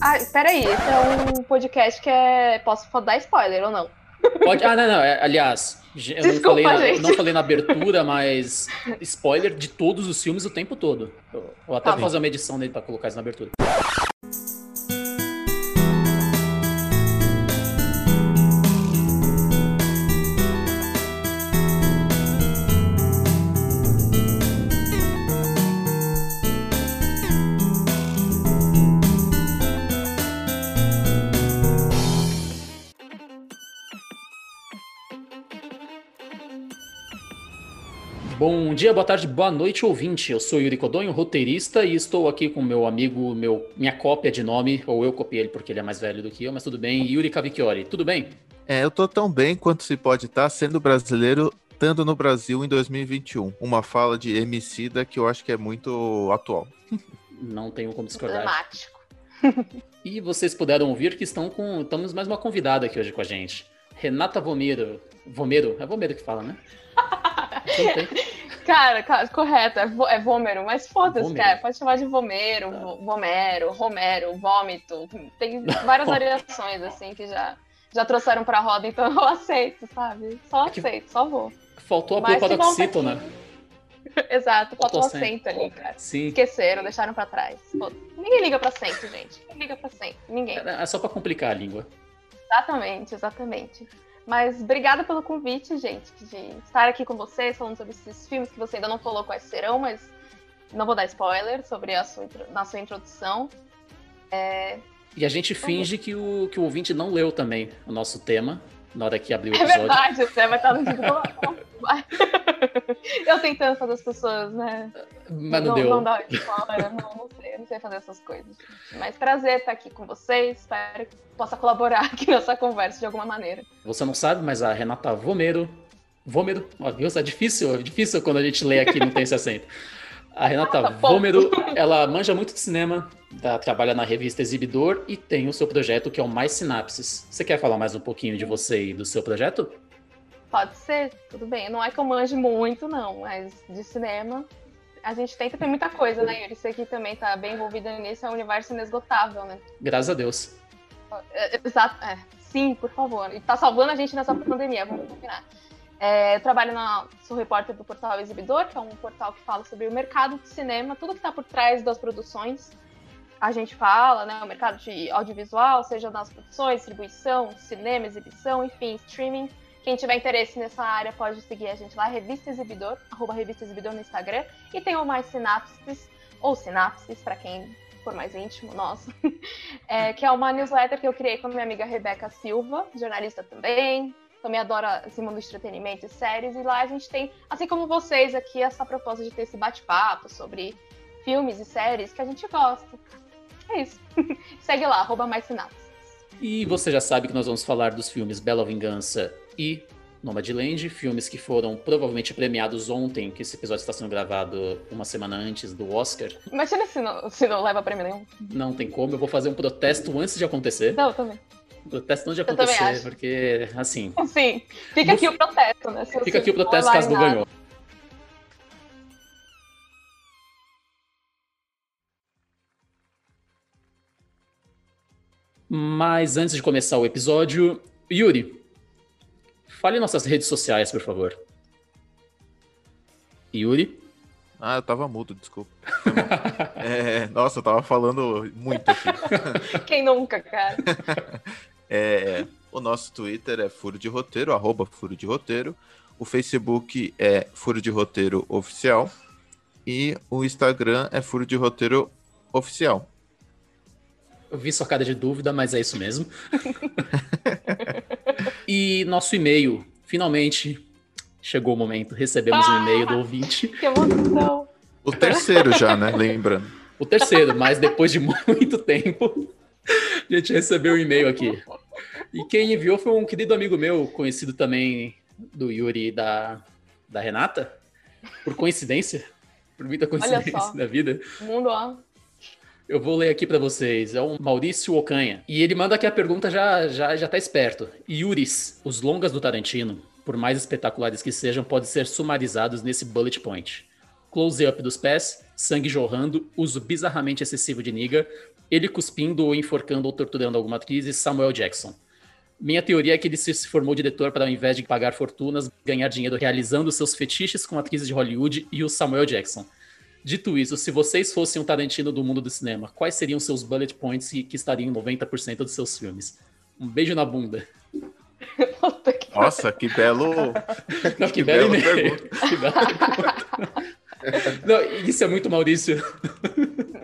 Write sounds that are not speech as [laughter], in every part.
Ah, peraí, esse é um podcast que é. Posso dar spoiler ou não? Pode. Ah, não, não. é, Aliás, eu não, Desculpa, falei na, não falei na abertura, mas spoiler de todos os filmes o tempo todo. Eu vou até Tá bom. fazer uma edição dele pra colocar isso na abertura. Bom dia, boa tarde, boa noite, ouvinte. Eu sou Yuri Codonho, roteirista, e estou aqui com meu amigo, meu, minha cópia de nome, ou eu copiei ele porque ele é mais velho do que eu, mas tudo bem, Yuri Cavicchiori. Tudo bem? É, eu tô tão bem quanto se pode estar sendo brasileiro, estando no Brasil em 2021. Uma fala de Emicida que eu acho que é muito atual. [laughs] Não tenho como discordar. Dramático. [laughs] E vocês puderam ouvir que estão com. Estamos mais uma convidada aqui hoje com a gente. Renata Vomero. Vomero? É Vomero que fala, né? [laughs] Tem. Cara, cara, correto, é, vo- é Vômero, mas foda-se, cara. Pode chamar de Vomero, Tá. vo- Vomero, Romero, Vômito. Tem várias [laughs] variações, assim, que já, já trouxeram pra roda, então eu aceito, sabe? Só É aceito, só vou. Faltou a paroxítona. aqui. [laughs] Exato, faltou Faltou acento ali, cara. Sim. Esqueceram, deixaram pra trás. Ninguém liga pra acento, gente. Ninguém liga pra acento. Ninguém. É só pra complicar a língua. Exatamente, exatamente. Mas obrigada pelo convite, gente, de estar aqui com vocês, falando sobre esses filmes que você ainda não falou quais serão, mas não vou dar spoiler sobre a sua, na sua introdução. E a gente finge que o, que o ouvinte não leu também o nosso tema na hora que abriu o É episódio. verdade, você vai estar no título. Eu tentando fazer as pessoas, né? Mas não, deu. Não dá spoiler, não, não sei, eu não sei fazer essas coisas. Mas prazer estar aqui com vocês, espero que possa colaborar aqui nessa conversa de alguma maneira. Você não sabe, mas a Renata Vomero. Vômero, ó, viu? É difícil, é difícil quando a gente lê aqui e não tem esse acento. A Renata bom. Vômero, ela manja muito de cinema, trabalha na revista Exibidor e tem o seu projeto que é o Mais Sinapses. Você quer falar mais um pouquinho de você e do seu projeto? Pode ser, tudo bem. Não é que eu manje muito, não, mas de cinema a gente tenta ter muita coisa, né, Yuri? Você aqui também tá bem envolvida nisso, é um universo inesgotável, né? Graças a Deus. É, Exato, é. Sim, por favor. E tá salvando a gente nessa pandemia, vamos combinar. É, eu trabalho na. Sou repórter do portal Exibidor, que é um portal que fala sobre o mercado de cinema, tudo que tá por trás das produções. A gente fala, né? O mercado de audiovisual, seja nas produções, distribuição, cinema, exibição, enfim, streaming. Quem tiver interesse nessa área pode seguir a gente lá, Revista Exibidor, arroba Revista Exibidor no Instagram. E tem o Mais Sinapses, ou Sinapses, para quem for mais íntimo, nossa. [laughs] É, que é uma newsletter que eu criei com a minha amiga Rebeca Silva, jornalista também. Também adora esse mundo de entretenimento e séries. E lá a gente tem, assim como vocês aqui, essa proposta de ter esse bate-papo sobre filmes e séries que a gente gosta. É isso. [laughs] Segue lá, arroba mais sinapses. E você já sabe que nós vamos falar dos filmes Bela Vingança e Nomadland, filmes que foram provavelmente premiados ontem, que esse episódio está sendo gravado uma semana antes do Oscar. Imagina se não, se não leva prêmio nenhum. Não tem como, eu vou fazer um protesto antes de acontecer. Não, também. Um protesto antes de acontecer, porque, assim, [laughs] Sim. Fica aqui o protesto, né? Se fica aqui o protesto caso não ganhou. Mas antes de começar o episódio, Yuri, fale nossas redes sociais, por favor. Yuri? Ah, eu tava mudo, desculpa. [laughs] É, nossa, eu tava falando muito aqui. [laughs] Quem nunca, cara? [laughs] É, o nosso Twitter é Furo de Roteiro, arroba Furo de Roteiro. O Facebook é Furo de Roteiro Oficial. E o Instagram é Furo de Roteiro Oficial. Eu vi sua cara de dúvida, mas é isso mesmo. [laughs] e nosso e-mail, finalmente chegou o momento, recebemos um e-mail do ouvinte. Que emoção. O terceiro já, né? Lembrando. O terceiro, mas depois de [laughs] muito tempo, a gente recebeu um e-mail aqui. E quem enviou foi um querido amigo meu, conhecido também do Yuri e da, da Renata. Por coincidência, por muita coincidência da vida. O mundo, ó. Eu vou ler aqui pra vocês. É o Maurício Ocanha. E ele manda aqui a pergunta já já já tá esperto. Yuris, os longas do Tarantino, por mais espetaculares que sejam, podem ser sumarizados nesse bullet point. Close-up dos pés, sangue jorrando, uso bizarramente excessivo de nigga, ele cuspindo ou enforcando ou torturando alguma atriz e Samuel Jackson. Minha teoria é que ele se formou diretor para, ao invés de pagar fortunas, ganhar dinheiro realizando seus fetiches com atrizes de Hollywood e o Samuel Jackson. Dito isso, se vocês fossem um Tarantino do mundo do cinema, quais seriam seus bullet points que estariam em 90% dos seus filmes? Um beijo na bunda. Nossa, que belo. [laughs] Não, que, que belo e-mail. [laughs] Que bela Não, isso é muito Maurício.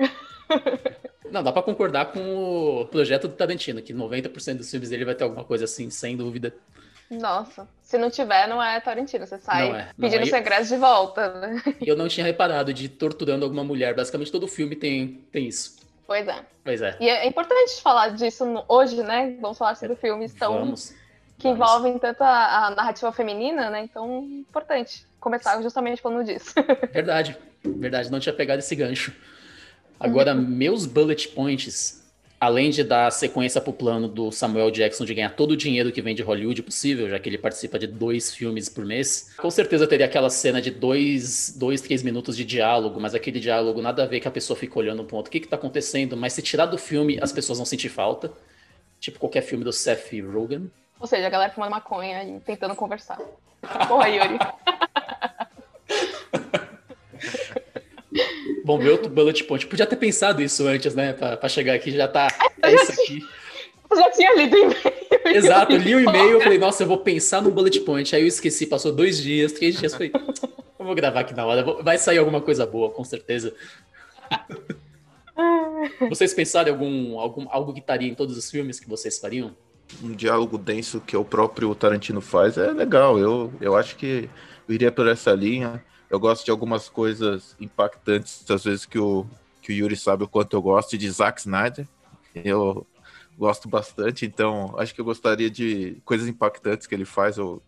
[laughs] Não, dá pra concordar com o projeto do Tarantino, que 90% dos filmes dele vai ter alguma coisa assim, sem dúvida. Nossa, se não tiver, não é Tarantino. Você sai não é, não pedindo é. segredos de volta. Né? Eu não tinha reparado de torturando alguma mulher. Basicamente, todo filme tem, tem isso. Pois é. Pois é. E é importante falar disso hoje, né? Vamos falar sobre filmes tão. Vamos. Que Vamos. envolvem tanto a, a, narrativa feminina, né? Então, importante começar justamente falando disso. Verdade, verdade. Não tinha pegado esse gancho. Agora, uhum. meus bullet points, além de dar sequência pro plano do Samuel Jackson de ganhar todo o dinheiro que vem de Hollywood possível, já que ele participa de dois filmes por mês, com certeza teria aquela cena de dois, dois três minutos de diálogo, mas aquele diálogo nada a ver que a pessoa fica olhando um ponto, o que que tá acontecendo, mas se tirar do filme, as pessoas vão sentir falta. Tipo qualquer filme do Seth Rogen. Ou seja, a galera fumando maconha e tentando conversar. Porra, Yuri. [laughs] Bom, meu outro bullet point. Podia ter pensado isso antes, né? Pra, pra chegar aqui, já tá. [laughs] É isso aqui. Eu já tinha lido o e-mail. Exato, li o e-mail, eu falei, nossa, eu vou pensar no bullet point. Aí eu esqueci, passou dois dias, três dias, falei, eu vou gravar aqui na hora, vai sair alguma coisa boa, com certeza. [laughs] vocês pensaram em algum, algum algo que estaria em todos os filmes que vocês fariam? Um diálogo denso que o próprio Tarantino faz é legal. Eu, eu acho que eu iria por essa linha. Eu gosto de algumas coisas impactantes, às vezes que o, que o Yuri sabe o quanto eu gosto de Zack Snyder. Eu gosto bastante, então acho que eu gostaria de coisas impactantes que ele faz, eu,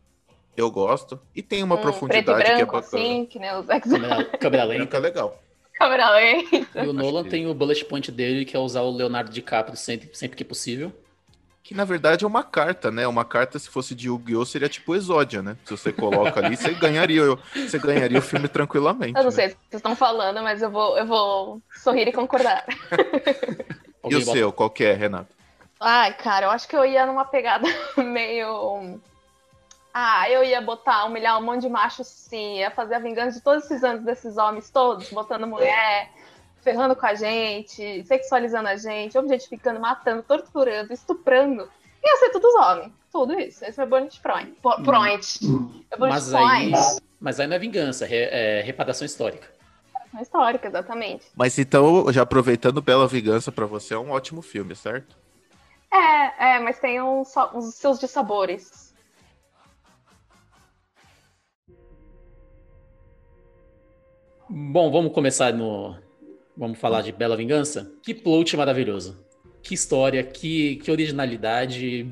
eu gosto. E tem uma hum, profundidade branco, que é bacana. Assim, que nem o Zack Snyder. [laughs] Câmera lenta. é legal. Câmera lenta. E o Nolan tem o bullet point dele, que é usar o Leonardo DiCaprio sempre, sempre que possível. Que na verdade é uma carta, né? Uma carta, se fosse de Yu-Gi-Oh! seria tipo Exódia, né? Se você coloca ali, você ganharia, você ganharia o filme tranquilamente. Eu não né? sei se vocês estão falando, mas eu vou, eu vou sorrir e concordar. [laughs] e o seu, qual que é, Renato? Ai, cara, eu acho que eu ia numa pegada [laughs] meio. Ah, eu ia botar, humilhar um monte de macho sim, ia fazer a vingança de todos esses anos desses homens todos, botando mulher, ferrando com a gente, sexualizando a gente, objetificando, matando, torturando, estuprando. Ia ser todos homens. Tudo isso. Esse é o point. point. É mas, aí, mas aí não é vingança, é, é reparação histórica. Reparação histórica, exatamente. Mas então, já aproveitando Bela Vingança para você, é um ótimo filme, certo? É, é, mas tem uns, uns seus dissabores. Bom, vamos começar no, Vamos falar de Bela Vingança? Que plot maravilhoso. Que história, que, que originalidade.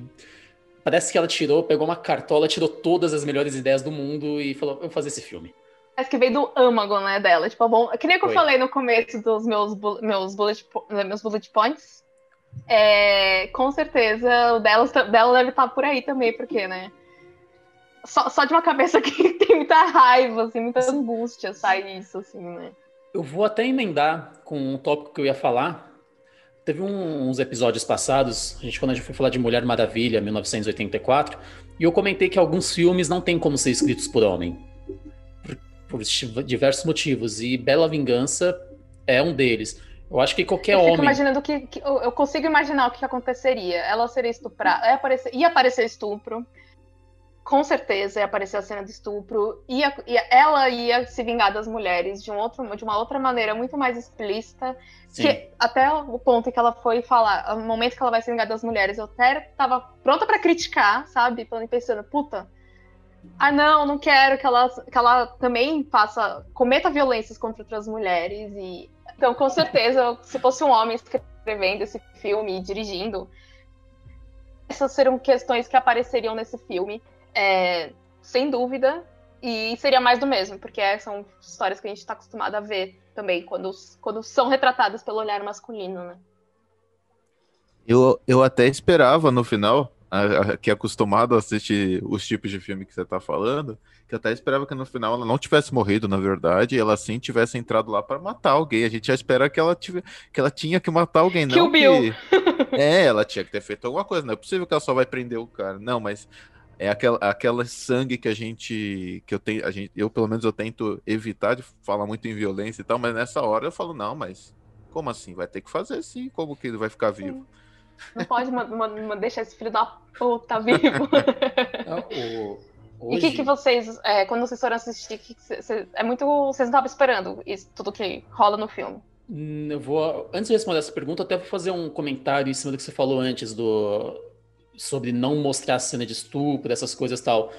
Parece que ela tirou, pegou uma cartola, tirou todas as melhores ideias do mundo e falou: eu vou fazer esse filme. Parece que veio do âmago, né, dela. Tipo, bom, que nem que eu falei no começo dos meus, meus, bullet, meus bullet points. É, com certeza o dela, dela deve estar por aí também, porque, né? Só, só de uma cabeça [laughs] que tem muita raiva, assim, muita angústia sai isso, assim, né? Eu vou até emendar com um tópico que eu ia falar. Teve um, uns episódios passados, a gente, quando a gente foi falar de Mulher Maravilha, 1984, e eu comentei que alguns filmes não têm como ser escritos por homem. Por, por diversos motivos. E Bela Vingança é um deles. Eu acho que qualquer eu homem. imaginando que, que, eu consigo imaginar o que aconteceria. Ela seria estuprada, ia aparecer, ia aparecer estupro com certeza ia aparecer a cena do estupro, ia, ia, ela ia se vingar das mulheres de, um outro, de uma outra maneira muito mais explícita, Sim. que até o ponto em que ela foi falar, o momento que ela vai se vingar das mulheres, eu até tava pronta para criticar, sabe? Pensando, puta, ah não, não quero que ela, que ela também faça, cometa violências contra outras mulheres, e então com certeza, [laughs] se fosse um homem escrevendo esse filme e dirigindo, essas seriam questões que apareceriam nesse filme é, sem dúvida, e seria mais do mesmo, porque são histórias que a gente está acostumado a ver também, quando, quando são retratadas pelo olhar masculino, né? Eu, eu até esperava no final que é acostumado a assistir os tipos de filme que você tá falando, que até esperava que no final ela não tivesse morrido, na verdade, e ela sim tivesse entrado lá para matar alguém. A gente já espera que ela, tive, que ela tinha que matar alguém, não Kill Bill. que... É, ela tinha que ter feito alguma coisa. Não é possível que ela só vai prender o cara. Não, mas é aquela, aquela sangue que a gente que eu tenho a gente eu pelo menos eu tento evitar de falar muito em violência e tal mas nessa hora eu falo não mas como assim? Vai ter que fazer sim como que ele vai ficar vivo? Não pode deixar esse filho da puta [laughs] vivo. Não, o, e o que, que vocês é, quando vocês foram assistir que cê, é muito vocês não estavam esperando isso tudo que rola no filme? Hum, eu vou antes de responder essa pergunta até vou fazer um comentário em cima do que você falou antes do sobre não mostrar cena de estupro, essas coisas tal.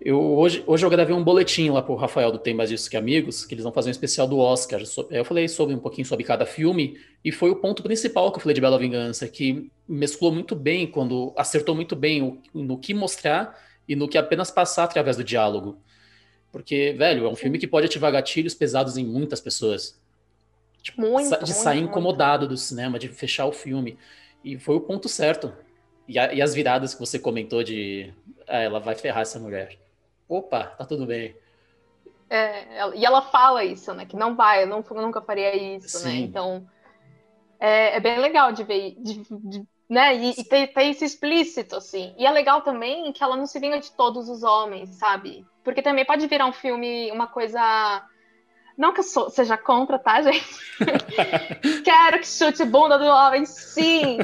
Eu, hoje, hoje eu gravei um boletim lá pro Rafael do Tem Mais Disso Que Amigos, que eles vão fazer um especial do Oscar. Eu falei sobre um pouquinho sobre cada filme, e foi o ponto principal que eu falei de Bela Vingança, que mesclou muito bem, quando acertou muito bem o, no que mostrar e no que apenas passar através do diálogo. Porque, velho, é um filme que pode ativar gatilhos pesados em muitas pessoas. Tipo, muito, de muito, sair incomodado muito. do cinema, de fechar o filme. E foi o ponto certo. E, a, e as viradas que você comentou de ah, ela vai ferrar essa mulher. Opa, tá tudo bem. É, e ela fala isso, né? Que não vai, eu, não, eu nunca faria isso, né? Sim. né? Então é, é, bem legal de ver, de, de, né? E, e ter, ter isso explícito, assim. E é legal também que ela não se vinga de todos os homens, sabe? Porque também pode virar um filme, uma coisa não que eu sou, seja contra, tá, gente? [laughs] Quero que chute bunda do homem, sim!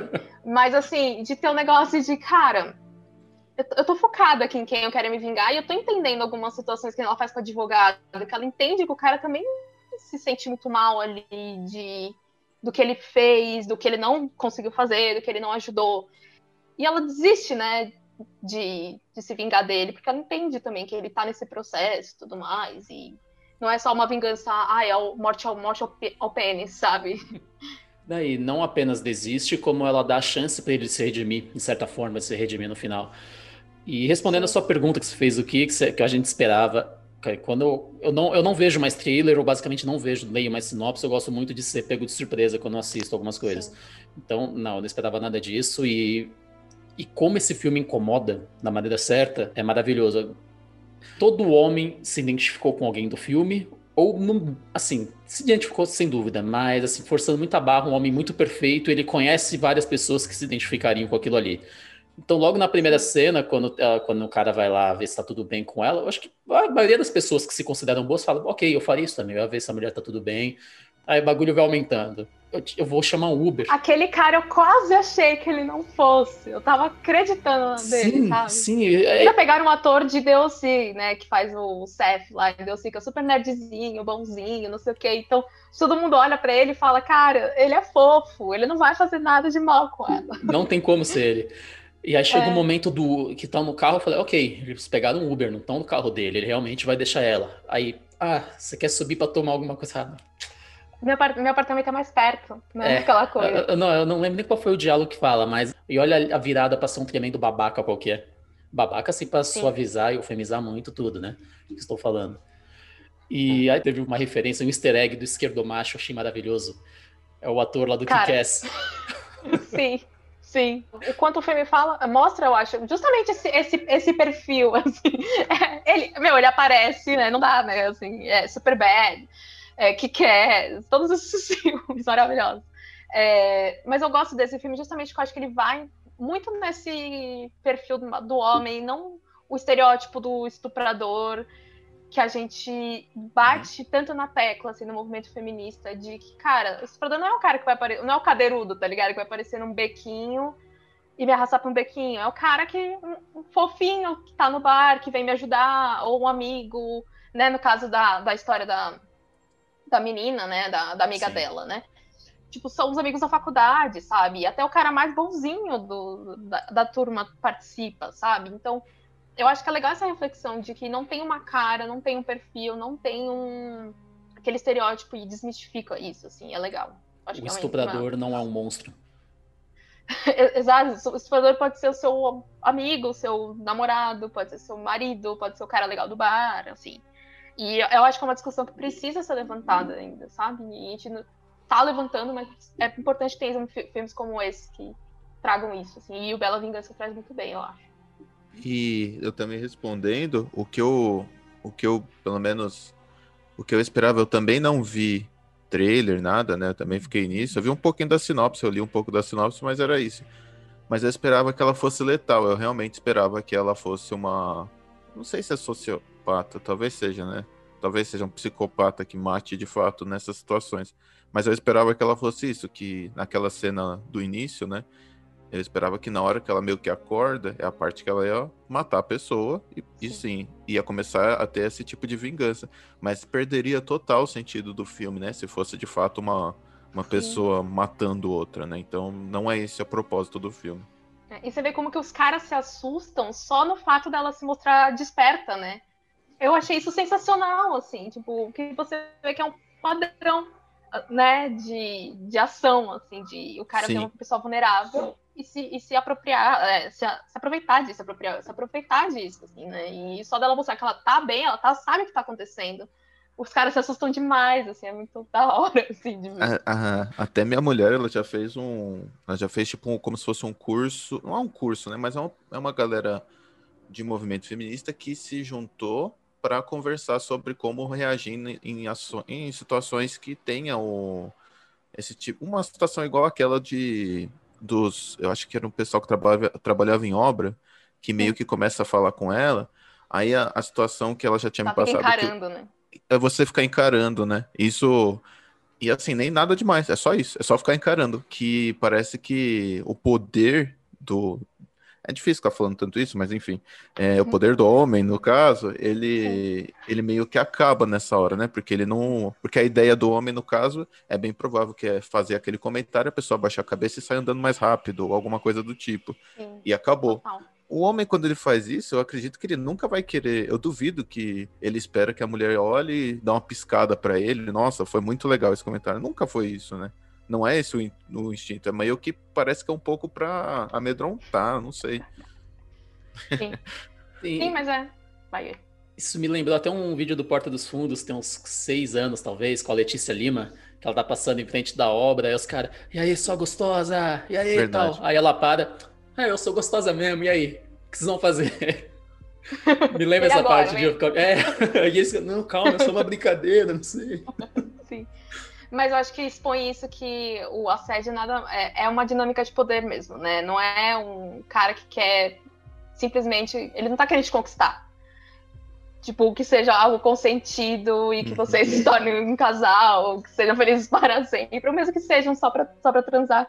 Mas, assim, de ter um negócio de, cara, eu, tô focada aqui em quem eu quero me vingar e eu tô entendendo algumas situações que ela faz com o advogado, que ela entende que o cara também se sente muito mal ali de, do que ele fez, do que ele não conseguiu fazer, do que ele não ajudou. E ela desiste, né, de, de se vingar dele, porque ela entende também que ele tá nesse processo e tudo mais, e não é só uma vingança, ah, é o morte ao, morte ao, ao pênis, sabe? [laughs] Daí, não apenas desiste, como ela dá a chance para ele se redimir, em certa forma, se redimir no final. E respondendo a sua pergunta que você fez, o que, que a gente esperava, quando eu, eu, não, eu não vejo mais trailer, ou basicamente não vejo, leio mais sinopse, eu gosto muito de ser pego de surpresa quando eu assisto algumas coisas. Sim. Então, não, eu não esperava nada disso, e, e como esse filme incomoda da maneira certa, é maravilhoso todo homem se identificou com alguém do filme, ou assim, se identificou sem dúvida, mas assim, forçando muita barra, um homem muito perfeito, ele conhece várias pessoas que se identificariam com aquilo ali. Então, logo na primeira cena, quando, uh, quando o cara vai lá ver se tá tudo bem com ela, eu acho que a maioria das pessoas que se consideram boas falam, ok, eu faria isso também, eu ia ver se a mulher tá tudo bem. Aí o bagulho vai aumentando eu, eu, vou chamar um Uber. Aquele cara, eu quase achei que ele não fosse. Eu tava acreditando nele, sim, sabe? Sim, é... Ainda pegaram um ator de DLC, né? Que faz o Seth lá em DLC, que é super nerdzinho, bonzinho, não sei o quê. Então, todo mundo olha para ele e fala, cara, ele é fofo, ele não vai fazer nada de mal com ela. [laughs] Não tem como ser ele. E aí chega o é. um momento do que tá no carro, eu falei, ok, eles pegaram um Uber, não estão no carro dele, ele realmente vai deixar ela. Aí, ah, você quer subir para tomar alguma coisa? Meu, meu apartamento é mais perto, né? É, Aquela coisa. Eu, não, eu não lembro nem qual foi o diálogo que fala, mas. E olha a virada pra ser um tremendo babaca qualquer. Babaca, assim, pra Sim. suavizar e eufemizar muito tudo, né? Que estou falando. E aí teve uma referência, um easter egg do esquerdo macho, achei maravilhoso. É o ator lá do Kick-Ass. [laughs] Sim, sim. O quanto o filme fala, mostra, eu acho, justamente esse, esse, esse perfil, [laughs] assim. É, ele, meu, ele aparece, né? Não dá, né? Assim, é super bad é, que quer, todos esses [laughs] filmes maravilhosos. É, mas eu gosto desse filme justamente porque eu acho que ele vai muito nesse perfil do homem, não o estereótipo do estuprador que a gente bate tanto na tecla assim no movimento feminista de que, cara, o estuprador não é o cara que vai aparecer, não é o cadeirudo, tá ligado? Que vai aparecer num bequinho e me arrastar pra um bequinho. É o cara que um fofinho que tá no bar, que vem me ajudar, ou um amigo, né? No caso da, da história da, da menina, né? Da, da amiga Sim. dela, né? Tipo, são os amigos da faculdade, sabe? E até o cara mais bonzinho do, da, da turma participa, sabe? Então, eu acho que é legal essa reflexão de que não tem uma cara, não tem um perfil, não tem um aquele estereótipo e desmistifica isso, assim, é legal. Acho o é estuprador não é um monstro. [laughs] Exato, o estuprador pode ser o seu amigo, o seu namorado, pode ser seu marido, pode ser o cara legal do bar, assim. E eu acho que é uma discussão que precisa ser levantada ainda, sabe? E a gente tá levantando, mas é importante ter filmes como esse que tragam isso, assim, e o Bela Vingança traz muito bem, eu acho. E eu também respondendo, o que eu, o que eu, pelo menos, o que eu esperava, eu também não vi trailer, nada, né? Eu também fiquei nisso. Eu vi um pouquinho da sinopse, eu li um pouco da sinopse, mas era isso. Mas eu esperava que ela fosse letal, eu realmente esperava que ela fosse uma. Não sei se é sociopata, talvez seja, né? Talvez seja um psicopata que mate de fato nessas situações. Mas eu esperava que ela fosse isso, que naquela cena do início, né? Eu esperava que na hora que ela meio que acorda, é a parte que ela ia matar a pessoa e, sim. e sim, ia começar a ter esse tipo de vingança. Mas perderia total o sentido do filme, né? Se fosse de fato uma, uma pessoa matando outra, né? Então não é esse o propósito do filme. É, e você vê como que os caras se assustam só no fato dela se mostrar desperta, né? Eu achei isso sensacional, assim, tipo, que você vê que é um padrão, né, de, de ação, assim, de o cara Sim. ver uma pessoa vulnerável e se, e se apropriar, é, se, se, aproveitar disso, apropriar, se aproveitar disso, assim, né? E só dela mostrar que ela tá bem, ela tá, sabe o que tá acontecendo. Os caras se assustam demais, assim, é muito da hora, [laughs] assim, de ver. até minha mulher, ela já fez um. Ela já fez, tipo, um, como se fosse um curso. Não é um curso, né? Mas é uma, é uma galera de movimento feminista que se juntou para conversar sobre como reagir em, em, situações que tenham esse tipo. Uma situação igual aquela de dos. Eu acho que era um pessoal que trabalhava, trabalhava em obra, que meio que começa a falar com ela. Aí a, a situação que ela já tinha tá me passado. encarando, que, né? É você ficar encarando, né? Isso. E assim, nem nada demais, é só isso, é só ficar encarando. Que parece que o poder do, é difícil ficar falando tanto isso, mas enfim. É, o uhum. poder do homem, no caso, ele, ele meio que acaba nessa hora, né? Porque ele não. Porque a ideia do homem, no caso, é bem provável que é fazer aquele comentário, a pessoa baixar a cabeça e sair andando mais rápido, ou alguma coisa do tipo. Sim. E acabou. Total. O homem, quando ele faz isso, eu acredito que ele nunca vai querer. Eu duvido que ele espera que a mulher olhe e dê uma piscada para ele. Nossa, foi muito legal esse comentário. Nunca foi isso, né? Não é esse o, o instinto, é meio que parece que é um pouco pra amedrontar, não sei. Sim, Sim. [laughs] Sim mas é. Vai. Isso me lembrou até um vídeo do Porta dos Fundos, tem uns seis anos, talvez, com a Letícia Lima, que ela tá passando em frente da obra, aí os caras, e aí, sua gostosa? E aí, Verdade. tal? Aí ela para, ah, eu sou gostosa mesmo, e aí? O que vocês vão fazer? [laughs] me lembra essa agora, parte de eu ficar, é, [laughs] e esse, não, calma, é só uma brincadeira, não sei. Sim. Mas eu acho que expõe isso que o assédio nada é, é uma dinâmica de poder mesmo, né? Não é um cara que quer simplesmente. Ele não tá querendo te conquistar. Tipo, que seja algo consentido e que vocês se tornem um casal, que sejam felizes [laughs] para sempre, ou mesmo que sejam só pra, só pra transar.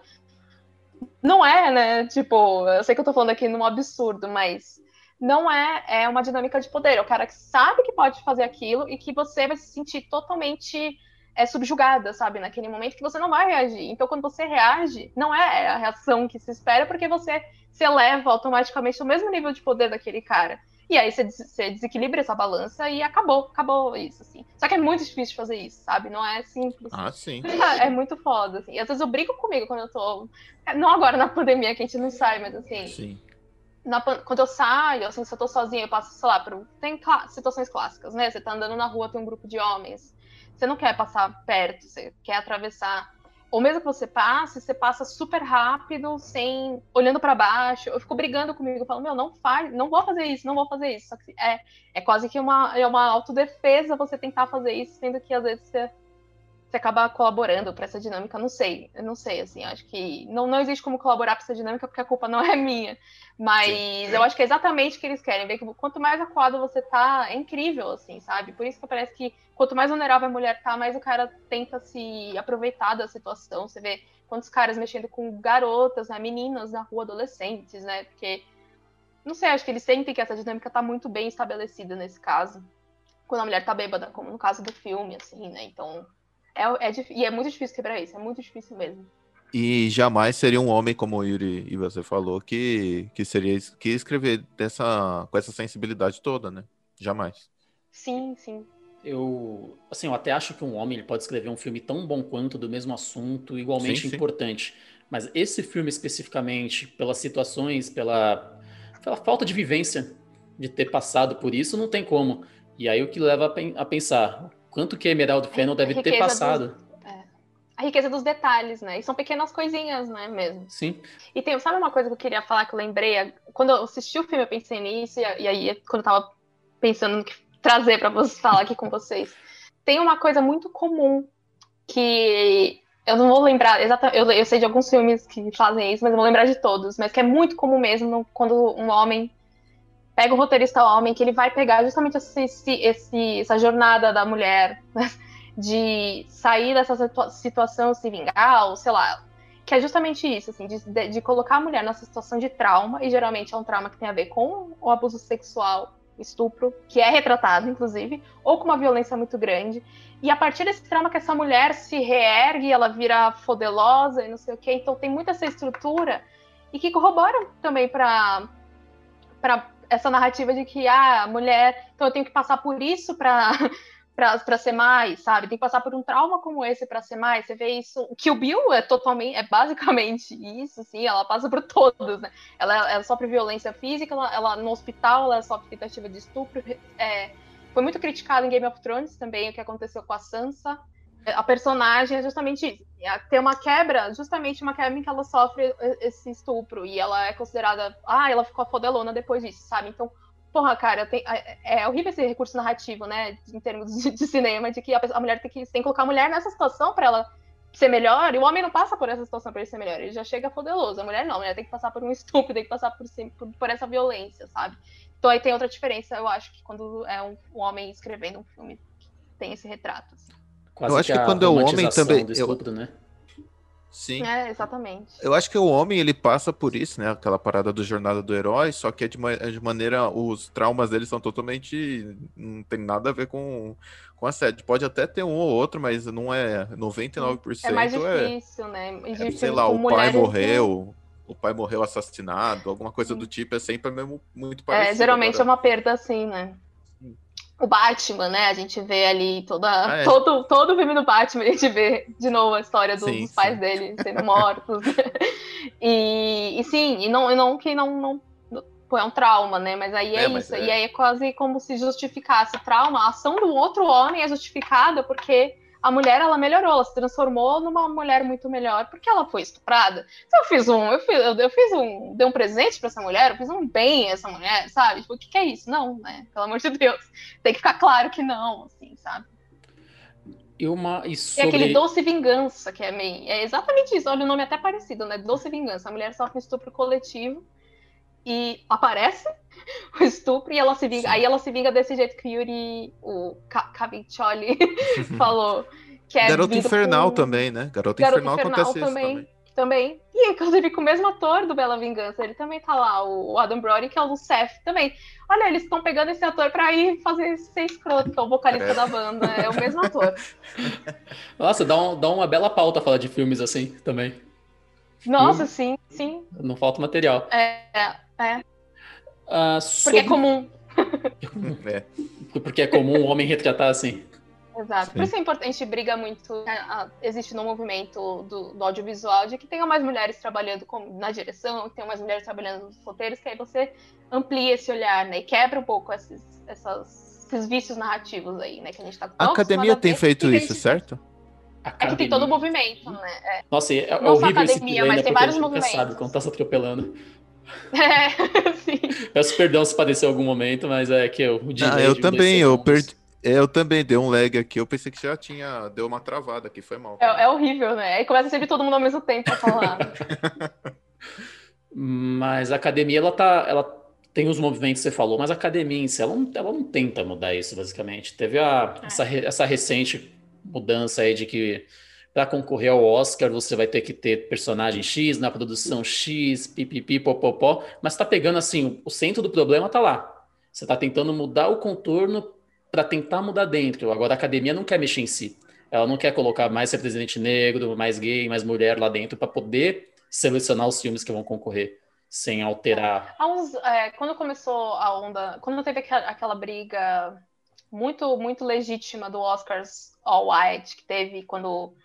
Não é, né? Tipo, eu sei que eu tô falando aqui num absurdo, mas não é, é uma dinâmica de poder. É o cara que sabe que pode fazer aquilo e que você vai se sentir totalmente é subjugada, sabe? Naquele momento que você não vai reagir. Então, quando você reage, não é a reação que se espera, porque você se eleva automaticamente no mesmo nível de poder daquele cara. E aí você, você desequilibra essa balança e acabou, acabou isso, assim. Só que é muito difícil fazer isso, sabe? Não é simples. Ah, sim. É muito foda, assim. E às vezes eu brigo comigo quando eu tô. Não agora na pandemia, que a gente não sai, mas assim. Sim. Na, quando eu saio, assim, se eu tô sozinha, eu passo, sei lá, por. Tem situações clássicas, né? Você tá andando na rua, tem um grupo de homens. Você não quer passar perto, você quer atravessar. Ou mesmo que você passe, você passa super rápido, sem olhando para baixo. Eu fico brigando comigo, falo, meu, não faz, não vou fazer isso, não vou fazer isso. Só que é, é quase que uma, é uma autodefesa você tentar fazer isso, sendo que às vezes você, você acaba colaborando para essa dinâmica. Não sei, eu não sei, assim, acho que não, não existe como colaborar para essa dinâmica porque a culpa não é minha. Mas Sim. eu acho que é exatamente o que eles querem, ver que quanto mais acuado você tá, é incrível, assim, sabe? Por isso que parece que quanto mais vulnerável a mulher tá, mais o cara tenta se aproveitar da situação. Você vê quantos caras mexendo com garotas, né, meninas na rua, adolescentes, né? Porque, não sei, acho que eles sentem que essa dinâmica tá muito bem estabelecida nesse caso. Quando a mulher tá bêbada, como no caso do filme, assim, né? Então, é, é, e é muito difícil quebrar isso, é muito difícil mesmo. E jamais seria um homem como o Yuri e você falou que, que seria que escrever dessa, com essa sensibilidade toda, né? Jamais. Sim, sim eu, assim, eu até acho que um homem ele pode escrever um filme tão bom quanto do mesmo assunto, igualmente sim, importante. Sim. Mas esse filme especificamente, pelas situações, pela, pela falta de vivência de ter passado por isso, não tem como. E aí o que leva a, pensar, quanto que Emerald Fennel deve ter passado. Do, é, a riqueza dos detalhes, né? E são pequenas coisinhas, né, mesmo. Sim. E tem, sabe uma coisa que eu queria falar que eu lembrei? Quando eu assisti o filme, eu pensei nisso, e, e aí, quando eu tava pensando no que trazer para falar aqui com [laughs] vocês, tem uma coisa muito comum que eu não vou lembrar exatamente, eu, eu, sei de alguns filmes que fazem isso, mas não vou lembrar de todos, mas que é muito comum mesmo quando um homem pega o roteirista homem, que ele vai pegar justamente esse, esse, essa jornada da mulher, né? de sair dessa situa situação, se vingar, ou sei lá, que é justamente isso, assim, de, de, colocar a mulher nessa situação de trauma, e geralmente é um trauma que tem a ver com o abuso sexual, estupro, que é retratado, inclusive, ou com uma violência muito grande. E a partir desse trauma que essa mulher se reergue, ela vira fodelosa e não sei o quê. Então tem muita essa estrutura e que corroboram também para essa narrativa de que ah, a mulher, então eu tenho que passar por isso para [laughs] para ser mais, sabe? Tem que passar por um trauma como esse para ser mais. Você vê isso. O Kill Bill é totalmente, é basicamente isso, sim. Ela passa por todos, né? Ela, ela sofre violência física, ela, ela no hospital ela sofre tentativa de estupro. É, foi muito criticado em Game of Thrones também o que aconteceu com a Sansa. A personagem é justamente isso. É, tem uma quebra, justamente uma quebra em que ela sofre esse estupro e ela é considerada, ah, ela ficou fodelona depois disso, sabe? Então Porra, cara, tem, é, é horrível esse recurso narrativo, né? Em termos de, de cinema, de que a, a, mulher tem que, tem que colocar a mulher nessa situação para ela ser melhor, e o homem não passa por essa situação para ele ser melhor, ele já chega poderoso. A mulher não, a mulher tem que passar por um estupro, tem que passar por, por, por essa violência, sabe? Então aí tem outra diferença, eu acho, que quando é um, um homem escrevendo um filme, tem esse retrato. Assim. Eu acho que, que quando é o homem também. Estupro, eu... né? Sim. É, exatamente. Eu acho que o homem, ele passa por isso, né? Aquela parada do Jornada do Herói, só que é de, é de maneira. Os traumas dele são totalmente. Não tem nada a ver com, com a sede. Pode até ter um ou outro, mas não é 99%. É mais difícil, é, né? É, sei lá, o pai morreu. O pai morreu assassinado, alguma coisa do tipo, é sempre mesmo muito parecido. É, geralmente agora. é uma perda assim, né? O Batman, né? A gente vê ali toda, ah, é. todo, todo o filme do Batman, a gente vê de novo a história dos, sim, pais sim. dele sendo mortos. [laughs] e, e sim, e não, e não que não, não pô, é um trauma, né? Mas aí é, é isso. É. E aí é quase como se justificasse o trauma. A ação do outro homem é justificada porque a mulher ela melhorou, ela se transformou numa mulher muito melhor porque ela foi estuprada. Então eu fiz um, eu fiz, eu, fiz um, dei um presente para essa mulher, eu fiz um bem a essa mulher, sabe? Tipo, o que, que é isso? Não, né? Pelo amor de Deus, tem que ficar claro que não, assim, sabe? E, uma, e, sobre... e aquele doce vingança, que é meio. É exatamente isso. Olha, o nome é até parecido, né? Doce vingança. A mulher sofre estupro coletivo e aparece [laughs] o estupro e ela se vinga. Sim. Aí ela se vinga desse jeito que o Yuri, o Caviccioli, [laughs] falou. Que é Garoto Infernal com... também, né? Garoto, Garoto Infernal, Infernal acontece também, isso também. Também. E inclusive com o mesmo ator do Bela Vingança, ele também tá lá, o Adam Brody, que é o Seth também. Olha, eles estão pegando esse ator pra ir fazer ser escroto, que é o vocalista é. da banda. É o mesmo ator. [laughs] Nossa, dá, um, dá uma bela pauta falar de filmes assim também. Nossa, sim, sim. Não falta material. É, é. Uh, sobre... Porque é comum. [laughs] é. Porque é comum o homem retratar assim. Exato. Sim. Por isso é importante, a gente briga muito. Né, existe no movimento do, do, audiovisual de que tenham mais mulheres trabalhando com, na direção, que tenham mais mulheres trabalhando nos roteiros, que aí você amplia esse olhar, né? E quebra um pouco esses, essas, esses vícios narrativos aí, né? Que a gente tá A academia tem feito isso, gente... certo? Academia. É que tem todo o movimento, né? É. Nossa, é, é horrível academia, esse mas tem vários movimentos. sabe quando tá se atropelando. É, [laughs] sim. Peço perdão se padecer algum momento, mas é que eu, o ah, eu também, eu perdi. Eu também dei um lag aqui, eu pensei que já tinha, deu uma travada aqui, foi mal. É, é horrível, né? Aí começa sempre todo mundo ao mesmo tempo a falar. [laughs] mas a academia, ela tá, ela tem os movimentos que você falou, mas a academia em si, ela não, ela não tenta mudar isso, basicamente. Teve a, é. essa, essa recente mudança aí de que para concorrer ao Oscar, você vai ter que ter personagem X na produção X, pipipi, popopó, mas está pegando assim, o centro do problema está lá. Você está tentando mudar o contorno para tentar mudar dentro. Agora a academia não quer mexer em si. Ela não quer colocar mais representante negro, mais gay, mais mulher lá dentro para poder selecionar os filmes que vão concorrer sem alterar. Uns, é, quando começou a onda, quando teve aquela briga muito muito legítima do Oscars All White que teve quando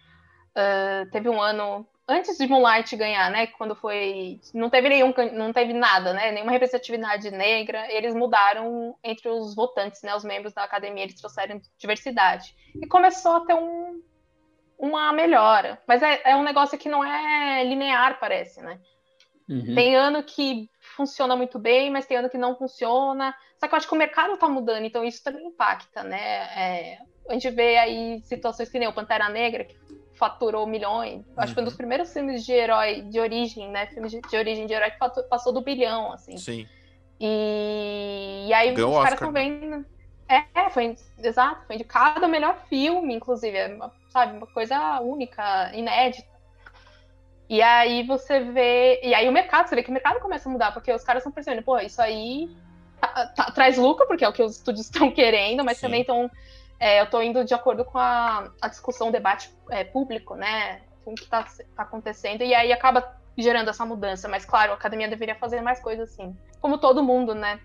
Uh, teve um ano antes de Moonlight ganhar, né? Quando foi. Não teve nenhum, não teve nada, né? Nenhuma representatividade negra. Eles mudaram entre os votantes, né? Os membros da academia, eles trouxeram diversidade. E começou a ter um, uma melhora. Mas é, é um negócio que não é linear, parece, né? Uhum. Tem ano que funciona muito bem, mas tem ano que não funciona. Só que eu acho que o mercado está mudando, então isso também impacta, né? É, a gente vê aí situações que nem o Pantera Negra, que faturou milhões. Acho que foi um dos uhum. primeiros filmes de herói de origem, né? Filmes de, de origem de herói que passou do bilhão, assim. Sim. E, e aí Ganhou os caras estão vendo. É, foi exato, foi indicado o melhor filme, inclusive, é uma, sabe, uma coisa única, inédita. E aí você vê. E aí o mercado, você vê que o mercado começa a mudar, porque os caras estão percebendo, pô, isso aí tá, tá, traz lucro, porque é o que os estúdios [laughs] estão querendo, mas Sim. também estão. É, eu estou indo de acordo com a, a discussão, o debate é, público, né? Com o que está tá acontecendo, e aí acaba gerando essa mudança. Mas, claro, a academia deveria fazer mais coisas assim. Como todo mundo, né?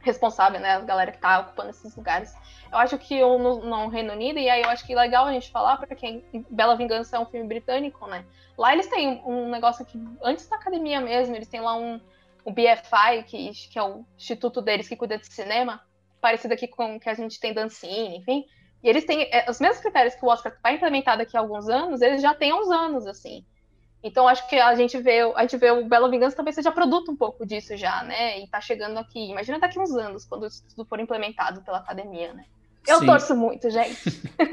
Responsável, né? A galera que está ocupando esses lugares. Eu acho que eu, no, no, Reino Unido, e aí eu acho que é legal a gente falar, porque Bela Vingança é um filme britânico, né? Lá eles têm um negócio que, antes da academia mesmo, eles têm lá um, um BFI, que, que é o instituto deles que cuida de cinema, parecido aqui com o que a gente tem da Ancine, enfim. E eles têm é, os mesmos critérios que o Oscar vai implementar daqui a alguns anos, eles já têm há uns anos, assim. Então acho que a gente vê, a gente vê o Bela Vingança talvez seja produto um pouco disso já, né? E tá chegando aqui. Imagina daqui a uns anos, quando isso tudo for implementado pela academia, né? Eu Sim. torço muito, gente.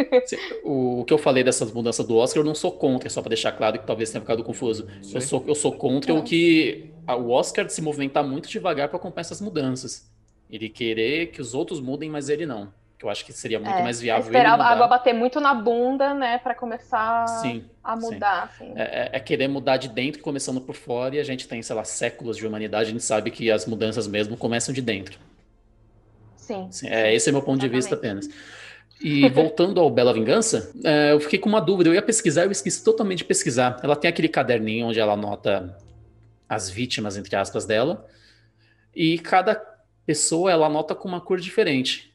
[laughs] o que eu falei dessas mudanças do Oscar, eu não sou contra, só para deixar claro que talvez tenha ficado confuso. Eu sou, eu sou contra o que o Oscar se movimentar muito devagar para acompanhar essas mudanças. Ele querer que os outros mudem, mas ele não. Que eu acho que seria muito é, mais viável. Esperar a água bater muito na bunda, né, para começar sim, a mudar. Sim. Assim. É, é, querer mudar de dentro, começando por fora, e a gente tem, sei lá, séculos de humanidade, a gente sabe que as mudanças mesmo começam de dentro. Sim. sim é, esse é meu ponto Exatamente. de vista apenas. E voltando ao Bela Vingança, é, eu fiquei com uma dúvida. Eu ia pesquisar, eu esqueci totalmente de pesquisar. Ela tem aquele caderninho onde ela anota as vítimas, entre aspas, dela. E cada pessoa ela anota com uma cor diferente.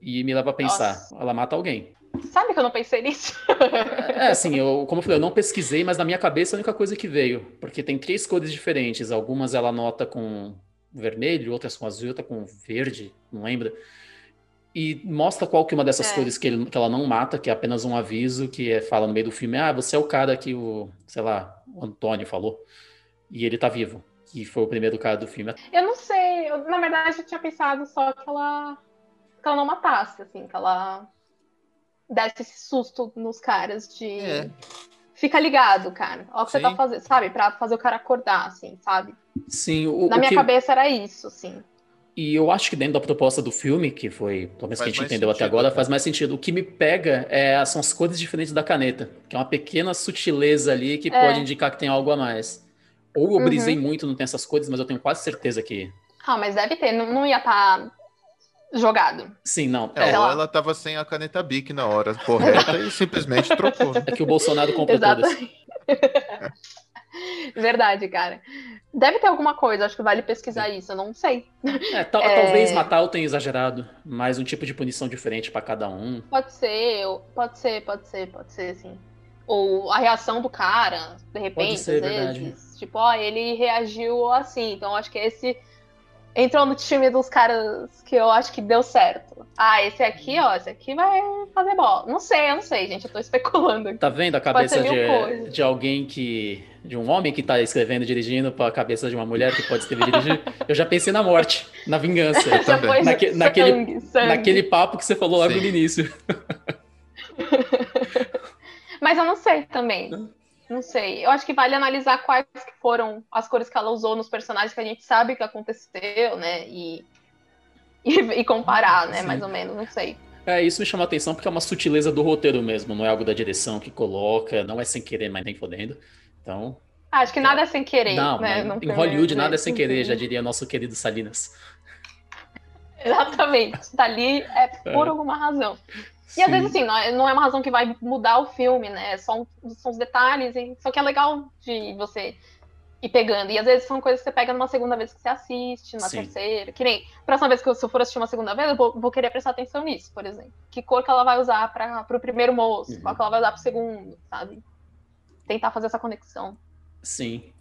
E me leva a pensar, Nossa. ela mata alguém. Sabe que eu não pensei nisso? é, assim, eu, como eu falei, eu não pesquisei, mas na minha cabeça é a única coisa que veio. Porque tem três cores diferentes. Algumas ela anota com vermelho, outras com azul, outra com verde, não lembro. E mostra qual que é uma dessas é. cores que, ele, que ela não mata, que é apenas um aviso que é, fala no meio do filme, ah, você é o cara que o, sei lá, o Antônio falou. E ele tá vivo que foi o primeiro cara do filme. Eu não sei, eu, na verdade eu tinha pensado só que ela, que ela não matasse, assim, que ela desse esse susto nos caras de. É. Fica ligado, cara. Olha o que Sim. você tá fazendo, sabe? Pra fazer o cara acordar, assim, sabe? Sim. O, na o minha que... cabeça era isso, assim. E eu acho que dentro da proposta do filme, que foi, pelo menos que a gente entendeu sentido, até agora, né? faz mais sentido. O que me pega é, são as cores diferentes da caneta, que é uma pequena sutileza ali que é. pode indicar que tem algo a mais. Ou eu uhum. brisei muito, não tem essas cores, mas eu tenho quase certeza que. Ah, mas deve ter, não, não ia estar tá jogado. Sim, não. É, é. ou ela estava sem a caneta Bic na hora correta e simplesmente trocou. É que o Bolsonaro comprou todas. [laughs] Verdade, cara. Deve ter alguma coisa, acho que vale pesquisar isso, eu não sei. É, tal, é... Talvez matar eu tenha exagerado, mas um tipo de punição diferente para cada um. Pode ser, pode ser, pode ser, pode ser, sim. Ou a reação do cara, de repente, ser, às vezes. Verdade. Tipo, ó, ele reagiu assim. Então, acho que esse entrou no time dos caras que eu acho que deu certo. Ah, esse aqui, ó, esse aqui vai fazer bola. Não sei, eu não sei, gente, eu tô [laughs] especulando. Tá vendo a cabeça de, de alguém que. De um homem que tá escrevendo e dirigindo pra cabeça de uma mulher que pode escrever e dirigir? Eu já pensei na morte, na vingança. Naque, sangue, naquele, sangue. naquele papo que você falou logo Sim. no início. [laughs] Mas eu não sei também. Não sei. Eu acho que vale analisar quais que foram as cores que ela usou nos personagens que a gente sabe que aconteceu, né? E, e, e comparar, né? Sim. Mais ou menos, não sei. É, isso me chama a atenção porque é uma sutileza do roteiro mesmo, não é algo da direção que coloca, não é sem querer, mas nem fodendo. Então. Acho que nada é sem querer. Não, né? não em Hollywood nada é sem querer, já diria nosso querido Salinas. Exatamente. Dali tá é por é. alguma razão. E às vezes, assim, não é, não é uma razão que vai mudar o filme, né? São, são os detalhes, e, só que é legal de você ir pegando. E às vezes são coisas que você pega numa segunda vez que você assiste, numa Sim. terceira. Que nem, próxima vez que eu, se eu for assistir uma segunda vez, eu vou, vou, querer prestar atenção nisso, por exemplo. Que cor que ela vai usar para o primeiro moço, uhum. qual que ela vai usar para o segundo, sabe? Tentar fazer essa conexão. Sim.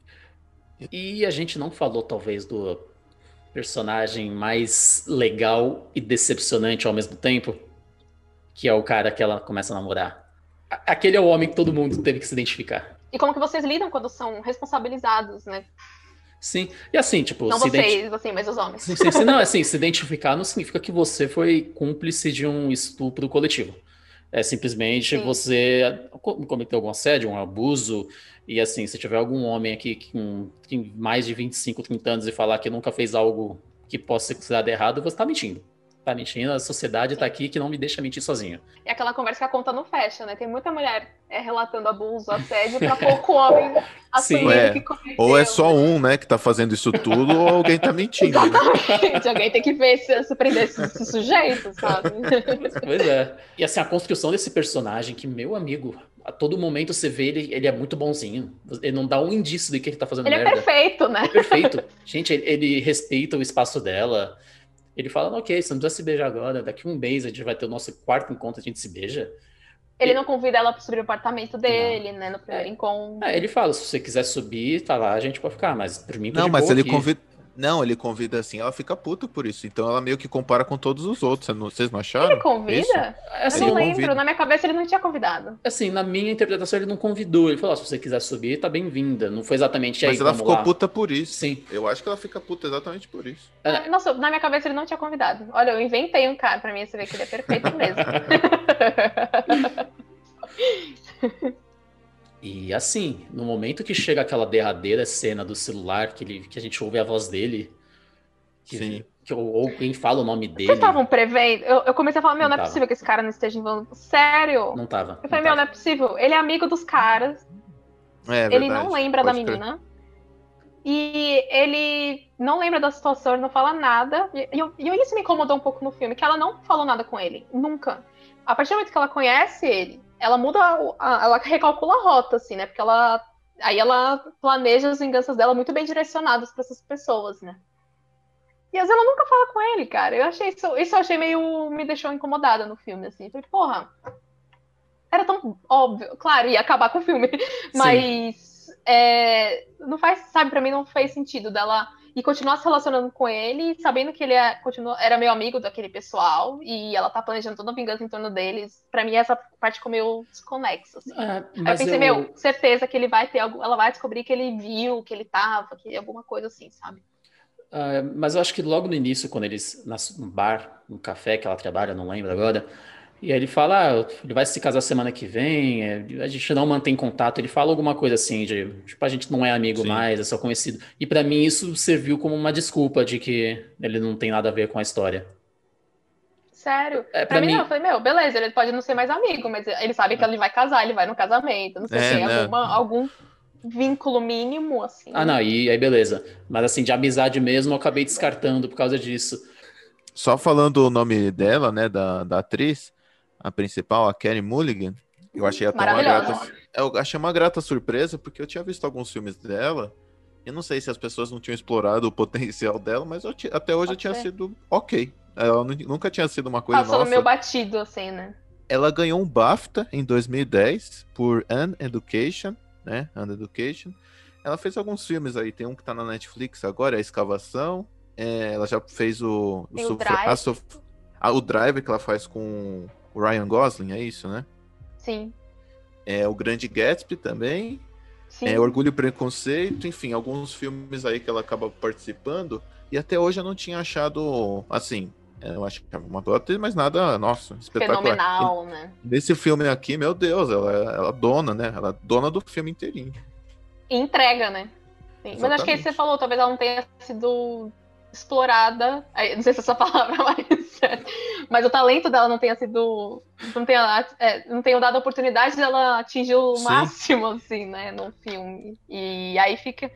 E a gente não falou, talvez, do personagem mais legal e decepcionante ao mesmo tempo, que é o cara que ela começa a namorar. Aquele é o homem que todo mundo teve que se identificar. E como que vocês lidam quando são responsabilizados, né? Sim. E assim, tipo. Não vocês, ident... assim, mas os homens. Sim, sim, sim, não, assim, se identificar não significa que você foi cúmplice de um estupro coletivo. É simplesmente sim. você cometeu algum assédio, um abuso. E assim, se tiver algum homem aqui com, com mais de 25, 30 anos e falar que nunca fez algo que possa ser considerado errado, você está mentindo tá mentindo, a sociedade tá aqui que não me deixa mentir sozinho. É aquela conversa que a conta não fecha, né? Tem muita mulher é, relatando abuso, assédio, pra pouco homem [laughs] assumir é. que cometeu. Ou é só um, né, que tá fazendo isso tudo, ou alguém tá mentindo. Né? Exatamente, alguém tem que ver se, prender esse, esse sujeito, sabe? [laughs] Pois é. E assim, a construção desse personagem, que, meu amigo, a todo momento você vê ele, ele é muito bonzinho. Ele não dá um indício de que ele tá fazendo ele é merda. Ele é perfeito, né? É perfeito. Gente, ele, ele respeita o espaço dela. Ele fala, ok, você não precisa se beijar agora, daqui um mês a gente vai ter o nosso quarto encontro, a gente se beija. Ele não convida ela para subir o apartamento dele, não. né, no primeiro é. encontro. É, ele fala, se você quiser subir, tá lá, a gente pode ficar, mas por mim Não, mas ele convida, não, ele convida assim, ela fica puta por isso. Então ela meio que compara com todos os outros. Vocês não acharam? Ele convida? Isso? Assim, eu não lembro. Convida. Na minha cabeça ele não tinha convidado. Assim, na minha interpretação ele não convidou. Ele falou: se você quiser subir, tá bem-vinda. Não foi exatamente aí. Mas ela ficou lá. puta por isso. Sim. Eu acho que ela fica puta exatamente por isso. É. Nossa, na minha cabeça ele não tinha convidado. Olha, eu inventei um cara pra mim, você vê que ele é perfeito mesmo. [laughs] [laughs] E assim, no momento que chega aquela derradeira cena do celular, que, ele, que a gente ouve a voz dele, que, Sim. que ou quem fala o nome dele. Vocês estavam prevendo? Eu, eu, comecei a falar, meu, não, não é tava. possível que esse cara não esteja envolvido. Sério? Não tava. Eu falei, meu, não é possível. Ele é amigo dos caras. É, é ele não lembra Pode da menina. Crer. E ele não lembra da situação, ele não fala nada. E, e, e isso me incomodou um pouco no filme, que ela não falou nada com ele. Nunca. A partir do momento que ela conhece ele, ela muda, a, ela recalcula a rota, assim, né? Porque ela. Aí ela planeja as vinganças dela muito bem direcionadas para essas pessoas, né? E às vezes ela nunca fala com ele, cara. Eu achei isso, isso eu achei meio. me deixou incomodada no filme, assim. Falei, porra. Era tão óbvio. Claro, ia acabar com o filme. [laughs] Mas. É, não faz, sabe, pra mim não fez sentido dela e continuar se relacionando com ele, sabendo que ele é, continua, era meu amigo daquele pessoal, e ela tá planejando toda a vingança em torno deles. Pra mim, essa parte ficou meio desconexa. Assim. É, Aí eu pensei, eu... meu, certeza que ele vai ter algo. Ela vai descobrir que ele viu, que ele tava, que alguma coisa assim, sabe? Uh, mas eu acho que logo no início, quando eles. no bar, no café que ela trabalha, não lembro agora e aí ele fala, ah, ele vai se casar semana que vem, é, a gente não mantém contato. Ele fala alguma coisa assim, de tipo, a gente não é amigo Sim. mais, é só conhecido. E para mim isso serviu como uma desculpa de que ele não tem nada a ver com a história. Sério? É, pra, pra mim, mim, eu falei, meu, beleza, ele pode não ser mais amigo, mas ele sabe que ele vai casar, ele vai no casamento, não sei é, se tem né? alguma, algum vínculo mínimo, assim. Ah, não, e aí beleza. Mas assim, de amizade mesmo, eu acabei descartando por causa disso. Só falando o nome dela, né, da, da atriz, a principal, a Kerry Mulligan, eu achei até uma grata. Eu achei uma grata surpresa, porque eu tinha visto alguns filmes dela. Eu não sei se as pessoas não tinham explorado o potencial dela, mas eu, até hoje eu tinha sido ok. Ela nunca tinha sido uma coisa Passou nossa. no meu batido, assim, né? Ela ganhou um BAFTA em 2010 por An Education, né? An Education. Ela fez alguns filmes aí. Tem um que tá na Netflix agora, é a Escavação. É, ela já fez o... o, o Drive. O Drive que ela faz com o Ryan Gosling, é isso, né? Sim. É o Grande Gatsby também. Sim. É Orgulho e Preconceito, enfim, alguns filmes aí que ela acaba participando. E até hoje eu não tinha achado, assim, eu acho que é uma boa atriz, mas nada, nossa, espetacular. Fenomenal, e, né? Nesse filme aqui, meu Deus, ela, ela é dona, né? Ela é dona do filme inteirinho. E entrega, né? Mas acho que aí você falou, talvez ela não tenha sido explorada. Não sei se essa palavra [laughs] é [laughs] Mas o talento dela não tenha sido. Não tenha, é, não tenha dado a oportunidade dela atingir o Sim. máximo, assim, né, no filme. E aí fica.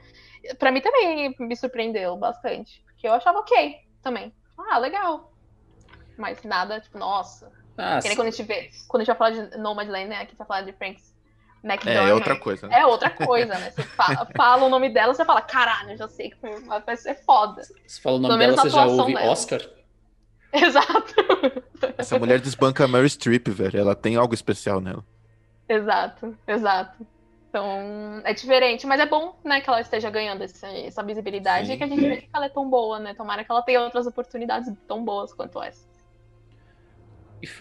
Pra mim também me surpreendeu bastante. Porque eu achava ok também. Ah, legal. Mas nada, tipo, nossa. Ah, que nem quando a gente vê. Quando a gente vai falar de Nomadland, né? Aqui tá falando de Franks McDonald's. É, é outra coisa. Né? É outra coisa, né? Você fala, [laughs] fala, o nome dela, você fala, caralho, já sei que vai ser foda. Você fala o nome dela, você já ouve dela. Oscar? [laughs] Exato. Essa mulher desbanca a Mary Streep, velho. Ela tem algo especial nela. Exato, exato. Então, é diferente, mas é bom, né, que ela esteja ganhando esse, essa visibilidade Sim. e que a gente vê que ela é tão boa, né? Tomara que ela tenha outras oportunidades tão boas quanto essa.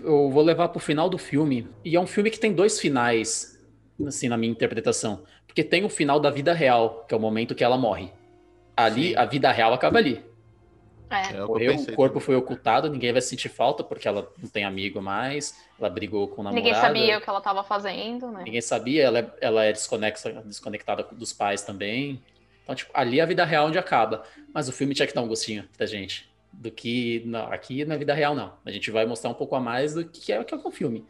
eu vou levar pro final do filme. E é um filme que tem dois finais, assim, na minha interpretação. Porque tem o final da vida real, que é o momento que ela morre. Ali, Sim. a vida real acaba ali. É. é Morreu, o corpo também. foi ocultado, ninguém vai sentir falta porque ela não tem amigo mais, ela brigou com o namorado. Ninguém sabia o que ela estava fazendo, né? Ninguém sabia, ela é, ela é desconectada, desconectada dos pais também. Então, tipo, ali é a vida real onde acaba. Mas o filme tinha que dar um gostinho pra gente. Do que não, aqui na vida real, não. A gente vai mostrar um pouco a mais do que é, que é o filme.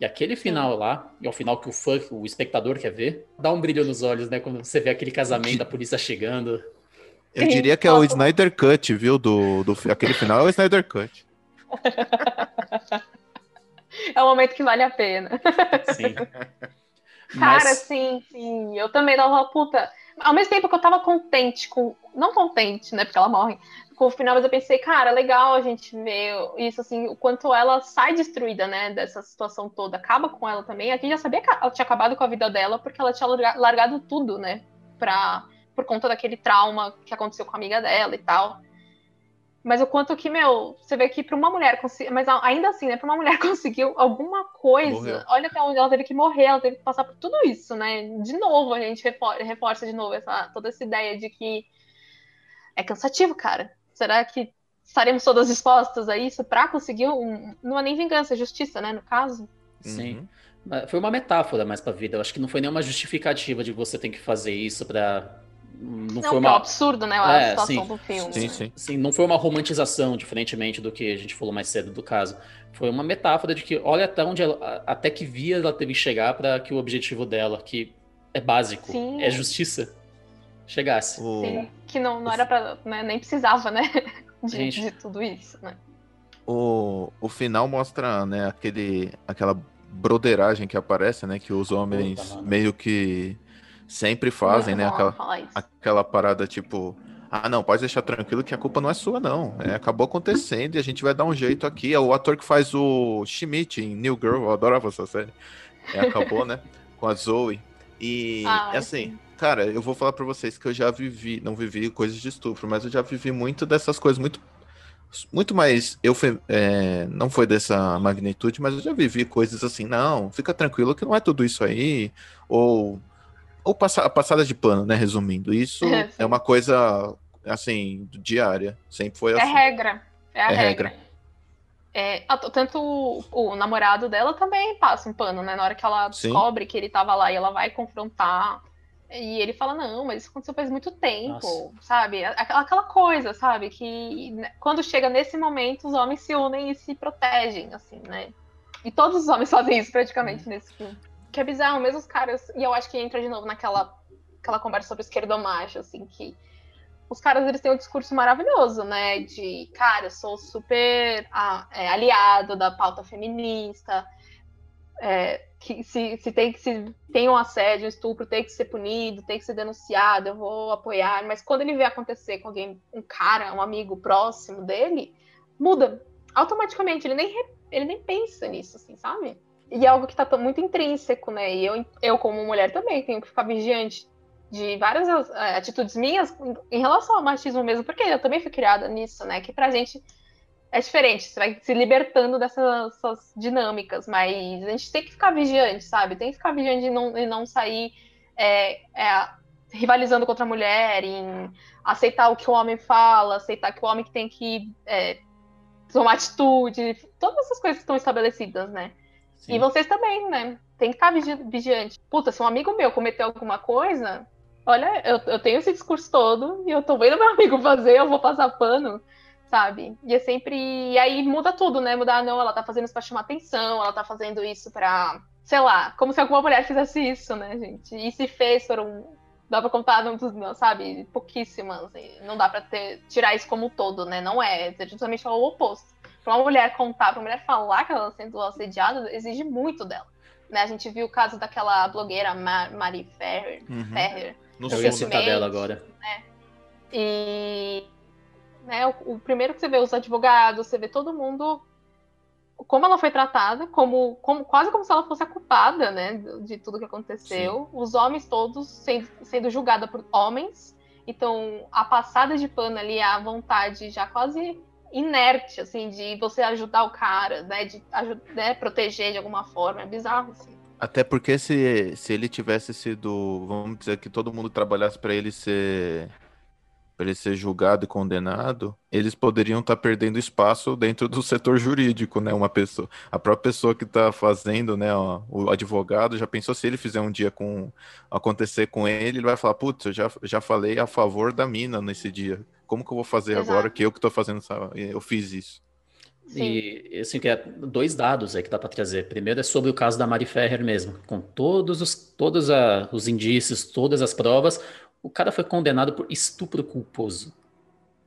E aquele final Sim. lá, e é o final que o fã, o espectador quer ver, dá um brilho nos olhos, né? Quando você vê aquele casamento, a polícia chegando. Eu diria que é o Snyder Cut, viu? Do, do, aquele final é o Snyder Cut. é um momento que vale a pena. Sim. [laughs] Cara, Mas... sim, sim. Eu também dava uma puta. Ao mesmo tempo que eu tava contente com. Não contente, né? Porque ela morre. Com o final, mas eu pensei, cara, legal a gente ver isso, assim, o quanto ela sai destruída, né? Dessa situação toda. Acaba com ela também. A gente já sabia que ela tinha acabado com a vida dela porque ela tinha largado tudo, né? Pra por conta daquele trauma que aconteceu com a amiga dela e tal. Mas o quanto que, meu, você vê que para uma mulher conseguir. Mas ainda assim, né? Para uma mulher [laughs] conseguir alguma coisa, Morreu. olha até onde ela teve que morrer, ela teve que passar por tudo isso, né? De novo, a gente reforça de novo essa, toda essa ideia de que é cansativo, cara. Será que estaremos todas dispostas a isso para conseguir um. Não é nem vingança, é justiça, né? No caso. Sim. Uhum. Foi uma metáfora mais pra vida. Eu acho que não foi nenhuma justificativa de você tem que fazer isso para não, não foi uma... é um absurdo, né? A é, situação sim, do filme. Sim, sim. sim, não foi uma romantização, diferentemente do que a gente falou mais cedo do caso. Foi uma metáfora de que olha até onde ela, até que via ela teve que chegar para que o objetivo dela, que é básico, sim. é justiça, chegasse. O... Sim, que não, não era para né, nem precisava, né? [laughs] De, gente, de tudo isso, né? O, o final mostra, né, aquele, aquela broderagem que aparece, né? Que os homens Puta, meio que sempre fazem, né? Aquela, aquela parada tipo. Ah, não, pode deixar tranquilo que a culpa não é sua, não. É, acabou acontecendo e a gente vai dar um jeito aqui. É o ator que faz o Schmidt em New Girl, eu adorava essa série. É, acabou, né? [laughs] Com a Zoe. E ah, assim, sim. cara, eu vou falar para vocês que eu já vivi, não vivi coisas de estupro, mas eu já vivi muito dessas coisas muito muito mais eu é, não foi dessa magnitude, mas eu já vivi coisas assim, não, fica tranquilo que não é tudo isso aí, ou ou passa, passada de pano, né? Resumindo, isso é, é uma coisa assim diária, sempre foi é assim. É regra, é a é regra. regra. É, tanto o, o, namorado dela também passa um pano, né? Na hora que ela descobre Sim. que ele tava lá e ela vai confrontar. E ele fala, não, mas isso aconteceu faz muito tempo, Nossa. sabe? Aquela, aquela coisa, sabe? Que né, quando chega nesse momento, os homens se unem e se protegem, assim, né? E todos os homens fazem isso praticamente hum. nesse filme que é bizarro, mesmo os caras. E eu acho que entra de novo naquela aquela conversa sobre esquerdo macho, assim, que os caras eles têm um discurso maravilhoso, né? De, cara, eu sou super ah, é, aliado da pauta feminista. É, que se, se tem que se tem um assédio, um estupro, tem que ser punido, tem que ser denunciado, eu vou apoiar. Mas quando ele vê acontecer com alguém, um cara, um amigo próximo dele, muda automaticamente. Ele nem, ele nem pensa nisso, assim, sabe? E é algo que está muito intrínseco, né? E eu, eu, como mulher, também tenho que ficar vigiante de várias é, atitudes minhas em relação ao machismo mesmo, porque eu também fui criada nisso, né? Que pra gente é diferente, você vai se libertando dessas, dinâmicas, mas a gente tem que ficar vigiante, sabe? Tem que ficar vigiante e não, não sair é, é, rivalizando contra a mulher, em aceitar o que o homem fala, aceitar que o homem tem que é, tomar atitude, todas essas coisas estão estabelecidas, né? Sim. E vocês também, né? Tem que estar vigiante. Puta, se um amigo meu cometeu alguma coisa, olha, eu, eu tenho esse discurso todo e eu tô vendo meu amigo fazer, eu vou passar pano, sabe? E é sempre. E aí muda tudo, né? Mudar, não, ela tá fazendo isso pra chamar atenção, ela tá fazendo isso pra. Sei lá, como se alguma mulher fizesse isso, né, gente? E se fez, foram. Dá pra contar, não, sabe? Pouquíssimas. Não dá pra ter, tirar isso como um todo, né? Não é. É justamente o oposto para uma mulher contar, para uma mulher falar que ela está sendo assediada, exige muito dela. Né? A gente viu o caso daquela blogueira Mar Mari Ferrer. Uhum. Ferrer eu ia citar dela agora. Né? E né, o, o, primeiro que você vê os advogados, você vê todo mundo como ela foi tratada, como, como quase como se ela fosse a culpada, né, de, tudo que aconteceu. Sim. Os homens todos sendo, sendo julgados por homens. Então, a passada de pano ali, a vontade já quase inerte, assim, de você ajudar o cara, né? De né, proteger de alguma forma. É bizarro, assim. Até porque se, se ele tivesse sido, vamos dizer que todo mundo trabalhasse para ele ser para ele ser julgado e condenado, eles poderiam estar tá perdendo espaço dentro do setor jurídico, né? Uma pessoa, a própria pessoa que está fazendo, né? Ó, o advogado já pensou se ele fizer um dia com acontecer com ele, ele vai falar, putz, eu já, já falei a favor da mina nesse dia. Como que eu vou fazer Exato. agora que eu que estou fazendo, eu fiz isso? Sim. E assim, que é dois dados aí que dá para trazer. Primeiro é sobre o caso da Mari Ferrer mesmo, com todos os, todos a, os indícios, todas as provas, o cara foi condenado por estupro culposo.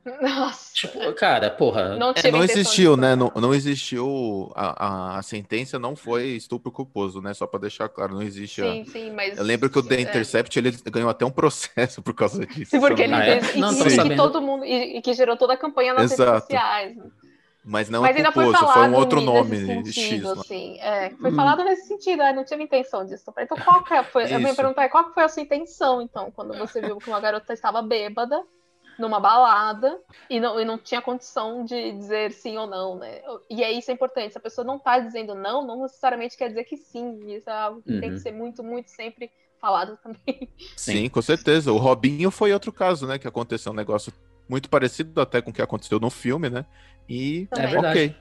Nossa. Tipo, cara, porra. Não, é, não existiu, né? Não, não existiu. A, a, sentença não foi estupro culposo, né? Só pra deixar claro, não existe. Sim, a... sim, mas. Eu lembro que o The é. Intercept ele ganhou até um processo por causa [laughs] disso. Sim, porque ele ah, fez. É? Não, e, e que todo mundo. E, e, que gerou toda a campanha nas Exato. redes sociais. Mas não Mas é culposo, foi, foi, um outro nome sentido, X. Assim, é, foi hum. falado nesse sentido, eu não tive intenção disso. Então, qual que foi? Eu me perguntar qual foi a sua intenção, então, quando você viu que uma garota estava bêbada numa balada e não, e não tinha condição de dizer sim ou não, né? E é isso é importante. Se a pessoa não está dizendo não, não necessariamente quer dizer que sim. Isso é algo que uhum. tem que uhum. ser muito, muito sempre falado também. Sim. sim, com certeza. O Robinho foi outro caso, né? Que aconteceu um negócio muito parecido até com o que aconteceu no filme, né? E é verdade. ok.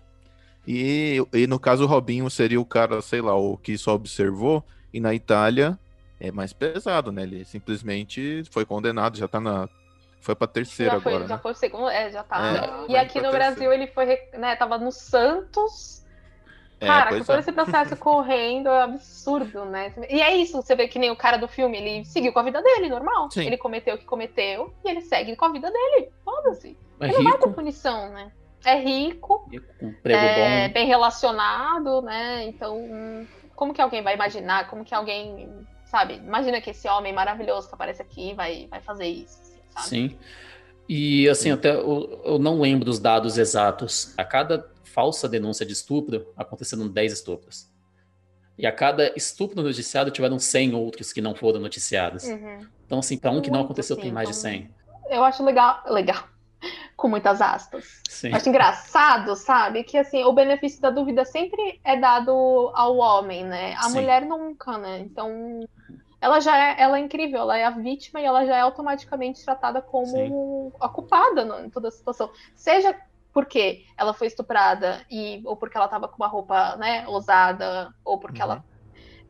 E, e no caso o Robinho seria o cara, sei lá, o que só observou, e na Itália é mais pesado, né? Ele simplesmente foi condenado, já tá na. Foi pra terceira já foi, agora. Já né? foi o segundo, é, já tá. É, e aqui no Brasil ele foi, né, tava no Santos. É, cara, com todo é. esse processo [laughs] correndo é absurdo, né? E é isso, você vê que nem o cara do filme, ele seguiu com a vida dele, normal. Sim. Ele cometeu o que cometeu e ele segue com a vida dele. Foda-se. É ele rico. não vai ter punição, né? é rico, é bem relacionado, né? Então, como que alguém vai imaginar? Como que alguém, sabe? Imagina que esse homem maravilhoso que aparece aqui vai, vai fazer isso. Sabe? Sim. E assim, até eu, eu, não lembro os dados exatos. A cada falsa denúncia de estupro, aconteceram 10 estupros. E a cada estupro noticiado, tiveram 100 outros que não foram noticiados. Uhum. Então, assim, para um que não aconteceu, sim, tem mais então... de 100. Eu acho legal, legal [laughs] com muitas aspas. Sim. Acho engraçado, sabe? Que assim, o benefício da dúvida sempre é dado ao homem, né? A mulher nunca, né? Então, ela já é, ela é incrível, ela é a vítima e ela já é automaticamente tratada como Sim. a culpada em toda a situação. Seja porque ela foi estuprada e ou porque ela tava com uma roupa, né, ousada, ou porque uhum. ela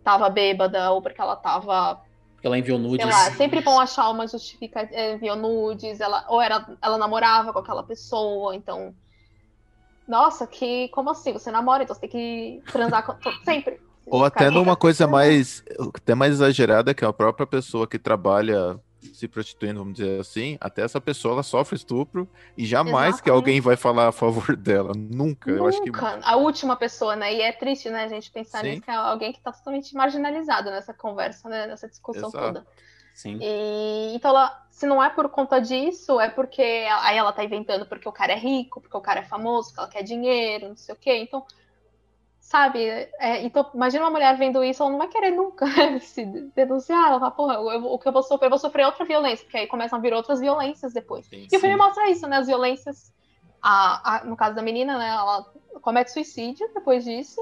tava bêbada, ou porque ela tava ela enviou nudes. Sei lá, sempre vão achar uma justificativa. É, enviou nudes, ela, ou era, ela namorava com aquela pessoa, então. Nossa, que. Como assim? Você namora, então você tem que transar com. [laughs] Sempre. Ou até numa coisa mais. Até mais exagerada, que é a própria pessoa que trabalha se prostituindo, vamos dizer assim, até essa pessoa ela sofre estupro e jamais Exatamente. que alguém vai falar a favor dela. Nunca. Nunca. Eu acho que a última pessoa, né? E é triste, né, a gente pensar Sim. nisso que é alguém que está totalmente marginalizado nessa conversa, né, nessa discussão Exato. toda. Sim. E então ela, se não é por conta disso, é porque aí ela tá inventando porque o cara é rico, porque o cara é famoso, que ela quer dinheiro, não sei o quê. Então, sabe? É, então, imagina uma mulher vendo isso, ela não vai querer nunca [laughs] né, se denunciar. Ela fala, porra, eu, o que eu vou sofrer, eu vou sofrer outra violência, porque aí começam a vir outras violências depois. Sim, e o filme mostra isso, né? As violências, a, a, no caso da menina, né? Ela comete suicídio depois disso.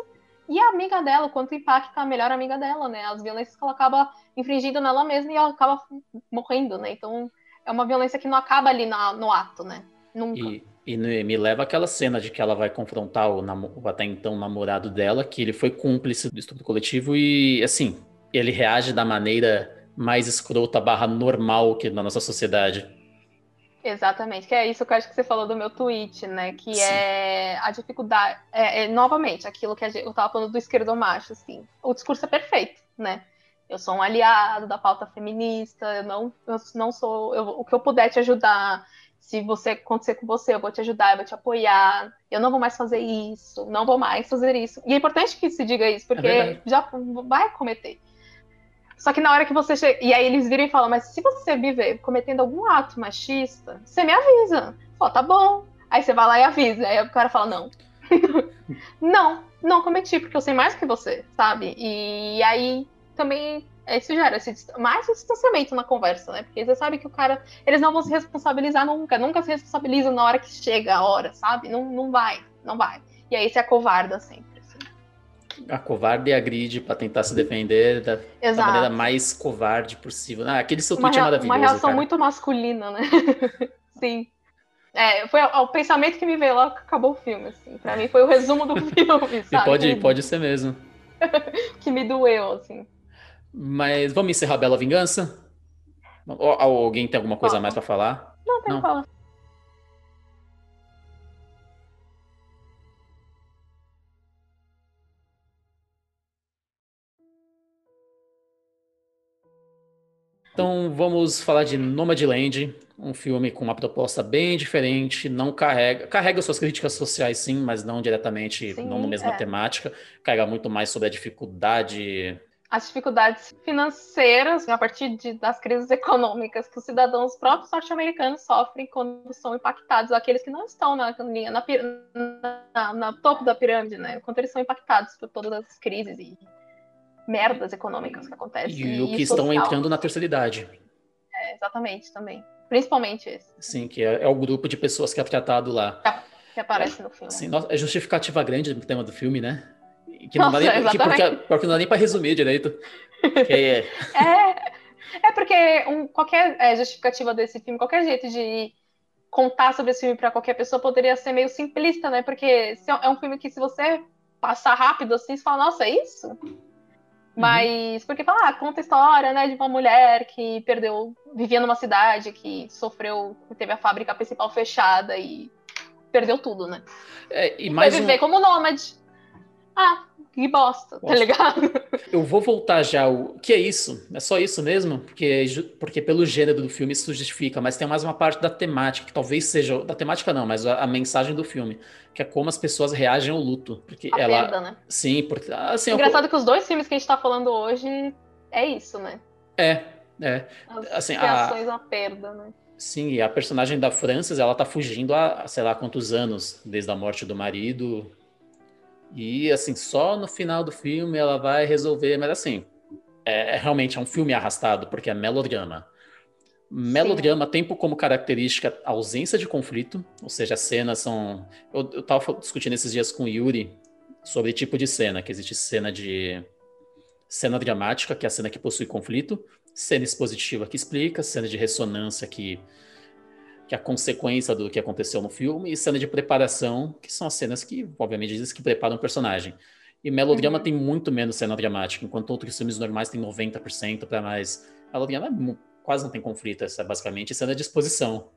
E a amiga dela, o quanto impacta a melhor amiga dela, né? As violências que ela acaba infringindo nela mesma e ela acaba morrendo, né? Então, é uma violência que não acaba ali na, no ato, né? Nunca. E e me leva aquela cena de que ela vai confrontar o, o, até então namorado dela, que ele foi cúmplice do estupro coletivo e, assim, ele reage da maneira mais escrota barra normal que na nossa sociedade. Exatamente, que é isso que eu acho que você falou do meu tweet, né? Que Sim. é a dificuldade. É, é, novamente, aquilo que eu tava falando do esquerdo macho, assim. O discurso é perfeito, né? Eu sou um aliado da pauta feminista, eu não, eu não sou. Eu, o que eu puder te ajudar, se você acontecer com você, eu vou te ajudar, eu vou te apoiar, eu não vou mais fazer isso, não vou mais fazer isso. E é importante que se diga isso, porque é já vai cometer. Só que na hora que você chega. E aí eles viram e falam, mas se você viver cometendo algum ato machista, você me avisa. Fala, tá bom. Aí você vai lá e avisa. Aí o cara fala, não. [laughs] não, não cometi, porque eu sei mais que você, sabe? E aí também isso gera esse, mais distanciamento na conversa, né? Porque você sabe que o cara. Eles não vão se responsabilizar nunca. Nunca se responsabilizam na hora que chega a hora, sabe? Não, não vai, não vai. E aí você acovarda sempre. Assim. A covarde agride para tentar se defender da, da, maneira mais covarde possível. Ah, aquele seu tweet é maravilhoso. Uma reação cara. muito masculina, né? [laughs] Sim. É, foi o, o, pensamento que me veio lá que acabou o filme, assim. Pra mim foi o resumo do [laughs] filme, sabe? E pode, pode ser mesmo. [laughs] que me doeu, assim. Mas vamos encerrar Bela Vingança? Ou, alguém tem alguma coisa a mais para falar? Não, tem que falar. Então vamos falar de Nomadland, um filme com uma proposta bem diferente, não carrega, carrega suas críticas sociais sim, mas não diretamente, sim, não na mesma é. temática, carrega muito mais sobre a dificuldade as dificuldades financeiras a partir de, das crises econômicas que os cidadãos próprios norte-americanos sofrem quando são impactados, aqueles que não estão na linha, na, na, na, topo da pirâmide, né? Quando eles são impactados por todas as crises e merdas econômicas que acontecem. E, e o que estão entrando na terceira idade. É, exatamente, também. Principalmente esse. Sim, que é, é, o grupo de pessoas que é tratado lá. Que aparece no filme. Sim, é justificativa grande do tema do filme, né? Que não, dá, nem, que porque, não dá nem para resumir direito. é... [laughs] é, é porque um, qualquer é, justificativa desse filme, qualquer jeito de contar sobre esse filme para qualquer pessoa poderia ser meio simplista, né? Porque é, é um filme que se você passar rápido assim, você fala, nossa, é isso? Uhum. Mas, porque fala, ah, conta a história, né, de uma mulher que perdeu, vivia numa cidade que sofreu, teve a fábrica principal fechada e perdeu tudo, né? É, e mais foi viver um... como nômade. Ah, que bosta, tá ligado? [laughs] Eu vou voltar já. O que é isso? É só isso mesmo? Porque, porque pelo gênero do filme isso justifica, mas tem mais uma parte da temática, que talvez seja. Da temática não, mas a, a mensagem do filme, que é como as pessoas reagem ao luto. Porque a ela. Perda, né? Sim, porque. Assim, Engraçado eu... que os dois filmes que a gente tá falando hoje é isso, né? É, é. As assim, reações a... à perda, né? Sim, e a personagem da Frances, ela tá fugindo há, sei lá, quantos anos, desde a morte do marido, e assim, só no final do filme ela vai resolver, mas assim, é, é realmente é um filme arrastado, porque é melodrama. Melodrama Sim. tem como característica a ausência de conflito, ou seja, as cenas são. Eu, eu tava discutindo esses dias com o Yuri sobre tipo de cena, que existe cena de. cena dramática, que é a cena que possui conflito, cena expositiva que explica, cena de ressonância que que é a consequência do que aconteceu no filme, e cena de preparação, que são as cenas que, obviamente, dizem que preparam o personagem. E melodrama uhum. tem muito menos cena dramática, enquanto outros filmes normais tem 90% para mais. Melodrama é, quase não tem conflito, essa é basicamente cena de exposição.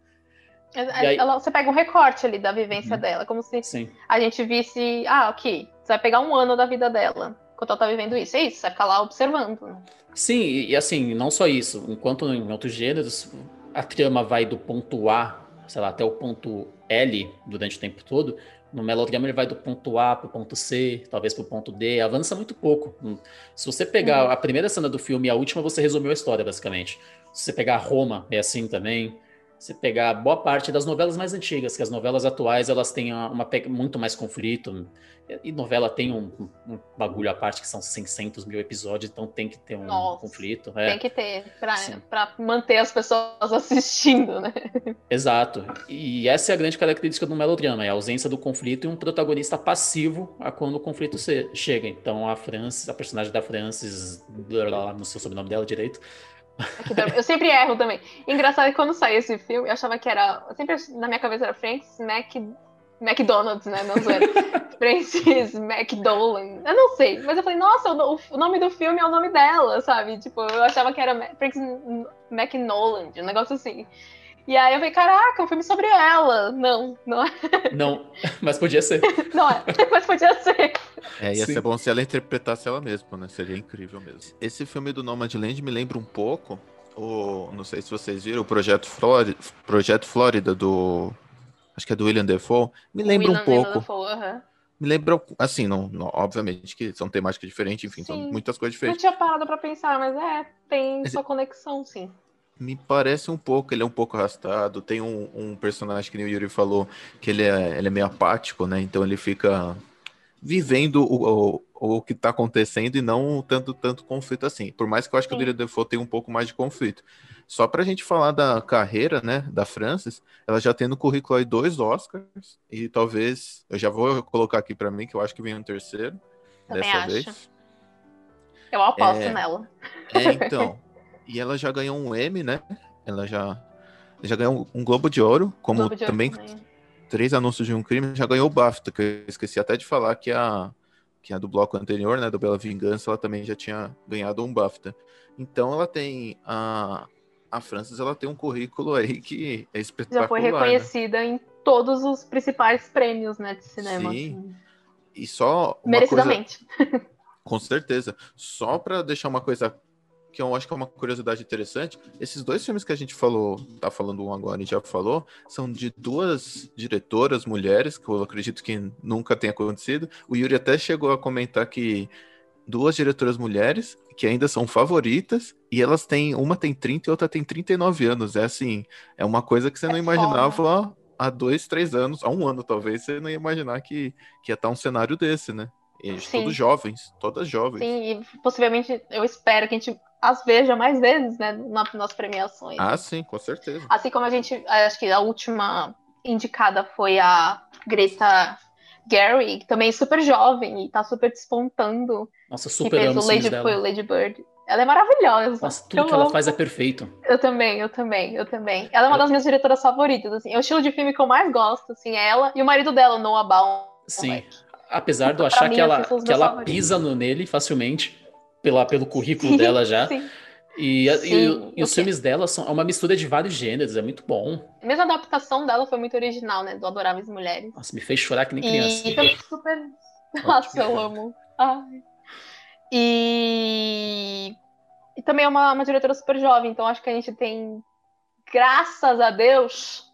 Aí... Ela, você pega um recorte ali da vivência uhum. dela, como se Sim. a gente visse, ah, ok, você vai pegar um ano da vida dela, enquanto ela tá vivendo isso, é isso, você vai ficar lá observando. Né? Sim, e, e assim, não só isso, enquanto em outros gêneros, a trama vai do ponto A, sei lá, até o ponto L durante o tempo todo, no melodrama ele vai do ponto A para o ponto C, talvez para o ponto D, avança muito pouco. Se você pegar uhum. a primeira cena do filme e a última, você resumiu a história, basicamente. Se você pegar Roma, é assim também você pegar boa parte das novelas mais antigas, que as novelas atuais elas têm uma, muito mais conflito, e novela tem um, um, bagulho à parte que são 600 mil episódios, então tem que ter um Nossa, conflito. É. Tem que ter, para manter as pessoas [laughs] assistindo, né? Exato. E essa é a grande característica do melodrama, é a ausência do conflito e um protagonista passivo a quando o conflito chega. Então a Francis, a personagem da Francis, não sei o sobrenome dela direito, eu sempre erro também. Engraçado que quando saiu esse filme, eu achava que era. Sempre na minha cabeça era Francis Mac, McDonald's, né? Não sei. [laughs] Francis McDolan. Eu não sei. Mas eu falei, nossa, o, o, nome do filme é o nome dela, sabe? Tipo, eu achava que era Francis McNolan, um negócio assim. E aí eu falei, caraca, um filme sobre ela. Não, não é. Não, [laughs] mas podia ser. [laughs] Não é, mas podia ser. É, ia Sim. ser bom se ela interpretasse ela mesma, né? Seria incrível mesmo. Esse filme do Nomadland me lembra um pouco, o, não sei se vocês viram, o Projeto Flórida, Projeto Flórida do. Acho que é do William Defoe. Me lembra William um pouco. Defoe, uh Me lembra, assim, não, não, obviamente que são temáticas diferentes, enfim, sim. são muitas coisas diferentes. Não tinha parado pra pensar, mas é, tem sua conexão, sim. Me parece um pouco, ele é um pouco arrastado. Tem um, um personagem que o Yuri falou que ele é, ele é meio apático, né? Então ele fica vivendo o, o, o que está acontecendo e não tanto tanto conflito assim. Por mais que eu acho que o William Defoe tem um pouco mais de conflito. Só para a gente falar da carreira, né, da Frances, ela já tem no currículo aí dois Oscars e talvez eu já vou colocar aqui para mim que eu acho que vem um terceiro Também dessa acho. vez. Eu aposto é, nela. É, então. [laughs] e ela já ganhou um M, né? Ela já já ganhou um Globo de Ouro, como de também, também três anúncios de um crime, já ganhou o BAFTA, que eu esqueci até de falar que a que a do bloco anterior, né, do Bela Vingança, ela também já tinha ganhado um BAFTA. Então ela tem a a Frances ela tem um currículo aí que é espetacular. Já foi né? reconhecida né? em todos os principais prêmios né, de cinema. Sim. Assim. E só. Merecidamente. Coisa... [laughs] Com certeza. Só para deixar uma coisa que eu acho que é uma curiosidade interessante, esses dois filmes que a gente falou, tá falando um agora e já falou, são de duas diretoras mulheres, que eu acredito que nunca tenha acontecido. O Yuri até chegou a comentar que duas diretoras mulheres que ainda são favoritas e elas têm uma tem 30 e outra tem 39 anos. É assim, é uma coisa que você é não imaginava foda. há dois, três anos, há um ano talvez, você não ia imaginar que, que ia estar um cenário desse, né? E todos jovens, todas jovens. Sim, e possivelmente eu espero que a gente as veja mais vezes, né, nas premiações. Ah, sim, com certeza. Assim como a gente, acho que a última indicada foi a Greta Gary, que também é super jovem e tá super despontando. Nossa, super amo o Lady, dela. Foi o Lady Bird. Ela é maravilhosa. Nossa, tudo eu que amo. ela faz é perfeito. Eu também, eu também, eu também. Ela é uma das minhas diretoras favoritas, assim. É o estilo de filme que eu mais gosto, assim, é ela e o marido dela, Noah Baum. Sim. Apesar de eu achar que ela, que ela pisa no, nele facilmente, pela, pelo currículo dela já. Sim. [laughs] E, Sim, e, e os filmes dela são é uma mistura de vários gêneros, é muito bom. A mesma adaptação dela foi muito original, né? Do Adoráveis Mulheres. Nossa, me fez chorar que nem criança. E também super. Nossa, eu amo. Ai. E... e também é uma, uma diretora super jovem, então acho que a gente tem, graças a Deus,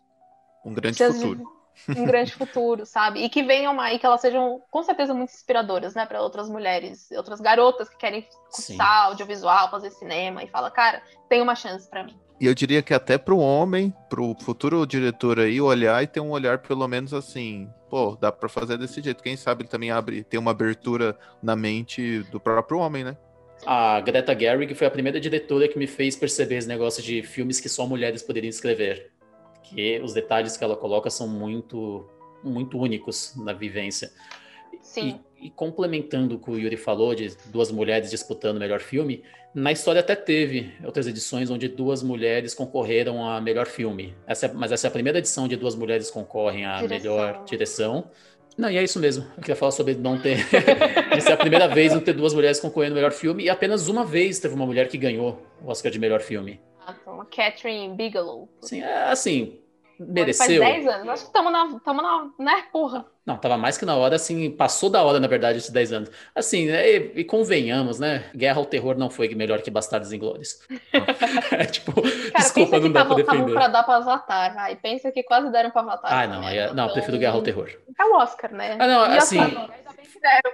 um grande futuro um grande futuro, sabe? E que venham e que elas sejam com certeza muito inspiradoras, né, para outras mulheres, outras garotas que querem cursar audiovisual, fazer cinema e fala, cara, tem uma chance para mim. E eu diria que até para o homem, para o futuro diretor aí olhar e ter um olhar pelo menos assim, pô, dá para fazer desse jeito. Quem sabe ele também abre, tem uma abertura na mente do próprio homem, né? A Greta Gerwig foi a primeira diretora que me fez perceber esse negócio de filmes que só mulheres poderiam escrever que os detalhes que ela coloca são muito, muito únicos na vivência. Sim. E, e, complementando o que o Yuri falou de duas mulheres disputando o melhor filme, na história até teve outras edições onde duas mulheres concorreram a melhor filme. Essa é, mas essa é a primeira edição onde duas mulheres concorrem a direção. melhor direção. Não, e é isso mesmo. Eu queria falar sobre não ter. [laughs] de ser a primeira vez não ter duas mulheres concorrendo ao melhor filme, e apenas uma vez teve uma mulher que ganhou o Oscar de melhor filme. Exato. Catherine Bigelow. Sim, é, assim, mereceu. Faz 10 anos. Acho que estamos na, tamo na, né, porra. Não, tava mais que na hora, assim, passou da hora, na verdade, esses 10 anos. Assim, né, e, e, convenhamos, né? Guerra ao Terror não foi melhor que Bastardos Inglórios. [laughs] é, tipo, Cara, desculpa, não dá pra defender. pra dar pra Avatar, vai. Pensa que quase deram pra Avatar. Ah, não, é, não, prefiro Guerra ao Terror. É o Oscar, né? Ah, não, assim...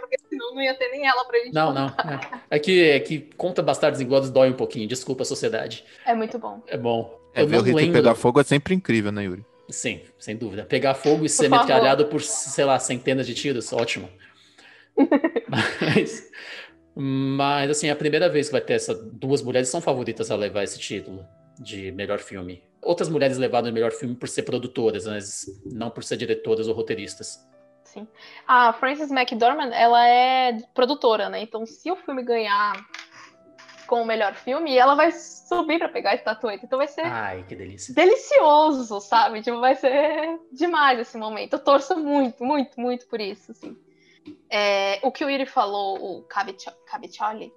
Porque senão não ia ter nem ela pra gente Não, não. É. é, que, é que conta Bastardos Inglórios dói um pouquinho. Desculpa a sociedade. É muito bom. É bom. É, ver o Rito pegar fogo é sempre incrível, né, Yuri? Sim, sem dúvida. Pegar fogo e ser metralhado por, sei lá, centenas de tiros, ótimo. [laughs] mas, mas, assim, é a primeira vez que vai ter essas duas mulheres são favoritas a levar esse título de melhor filme. Outras mulheres levaram o melhor filme por ser produtoras, mas não por ser diretoras ou roteiristas. Sim. A Frances McDormand, ela é produtora, né? Então, se o filme ganhar com o melhor filme ela vai subir para pegar a estatueta. Então vai ser Ai, que delícia. delicioso, sabe? Tipo, vai ser demais esse momento. Eu torço muito, muito, muito por isso, assim. É, o que o Iri falou, o Caviccioli,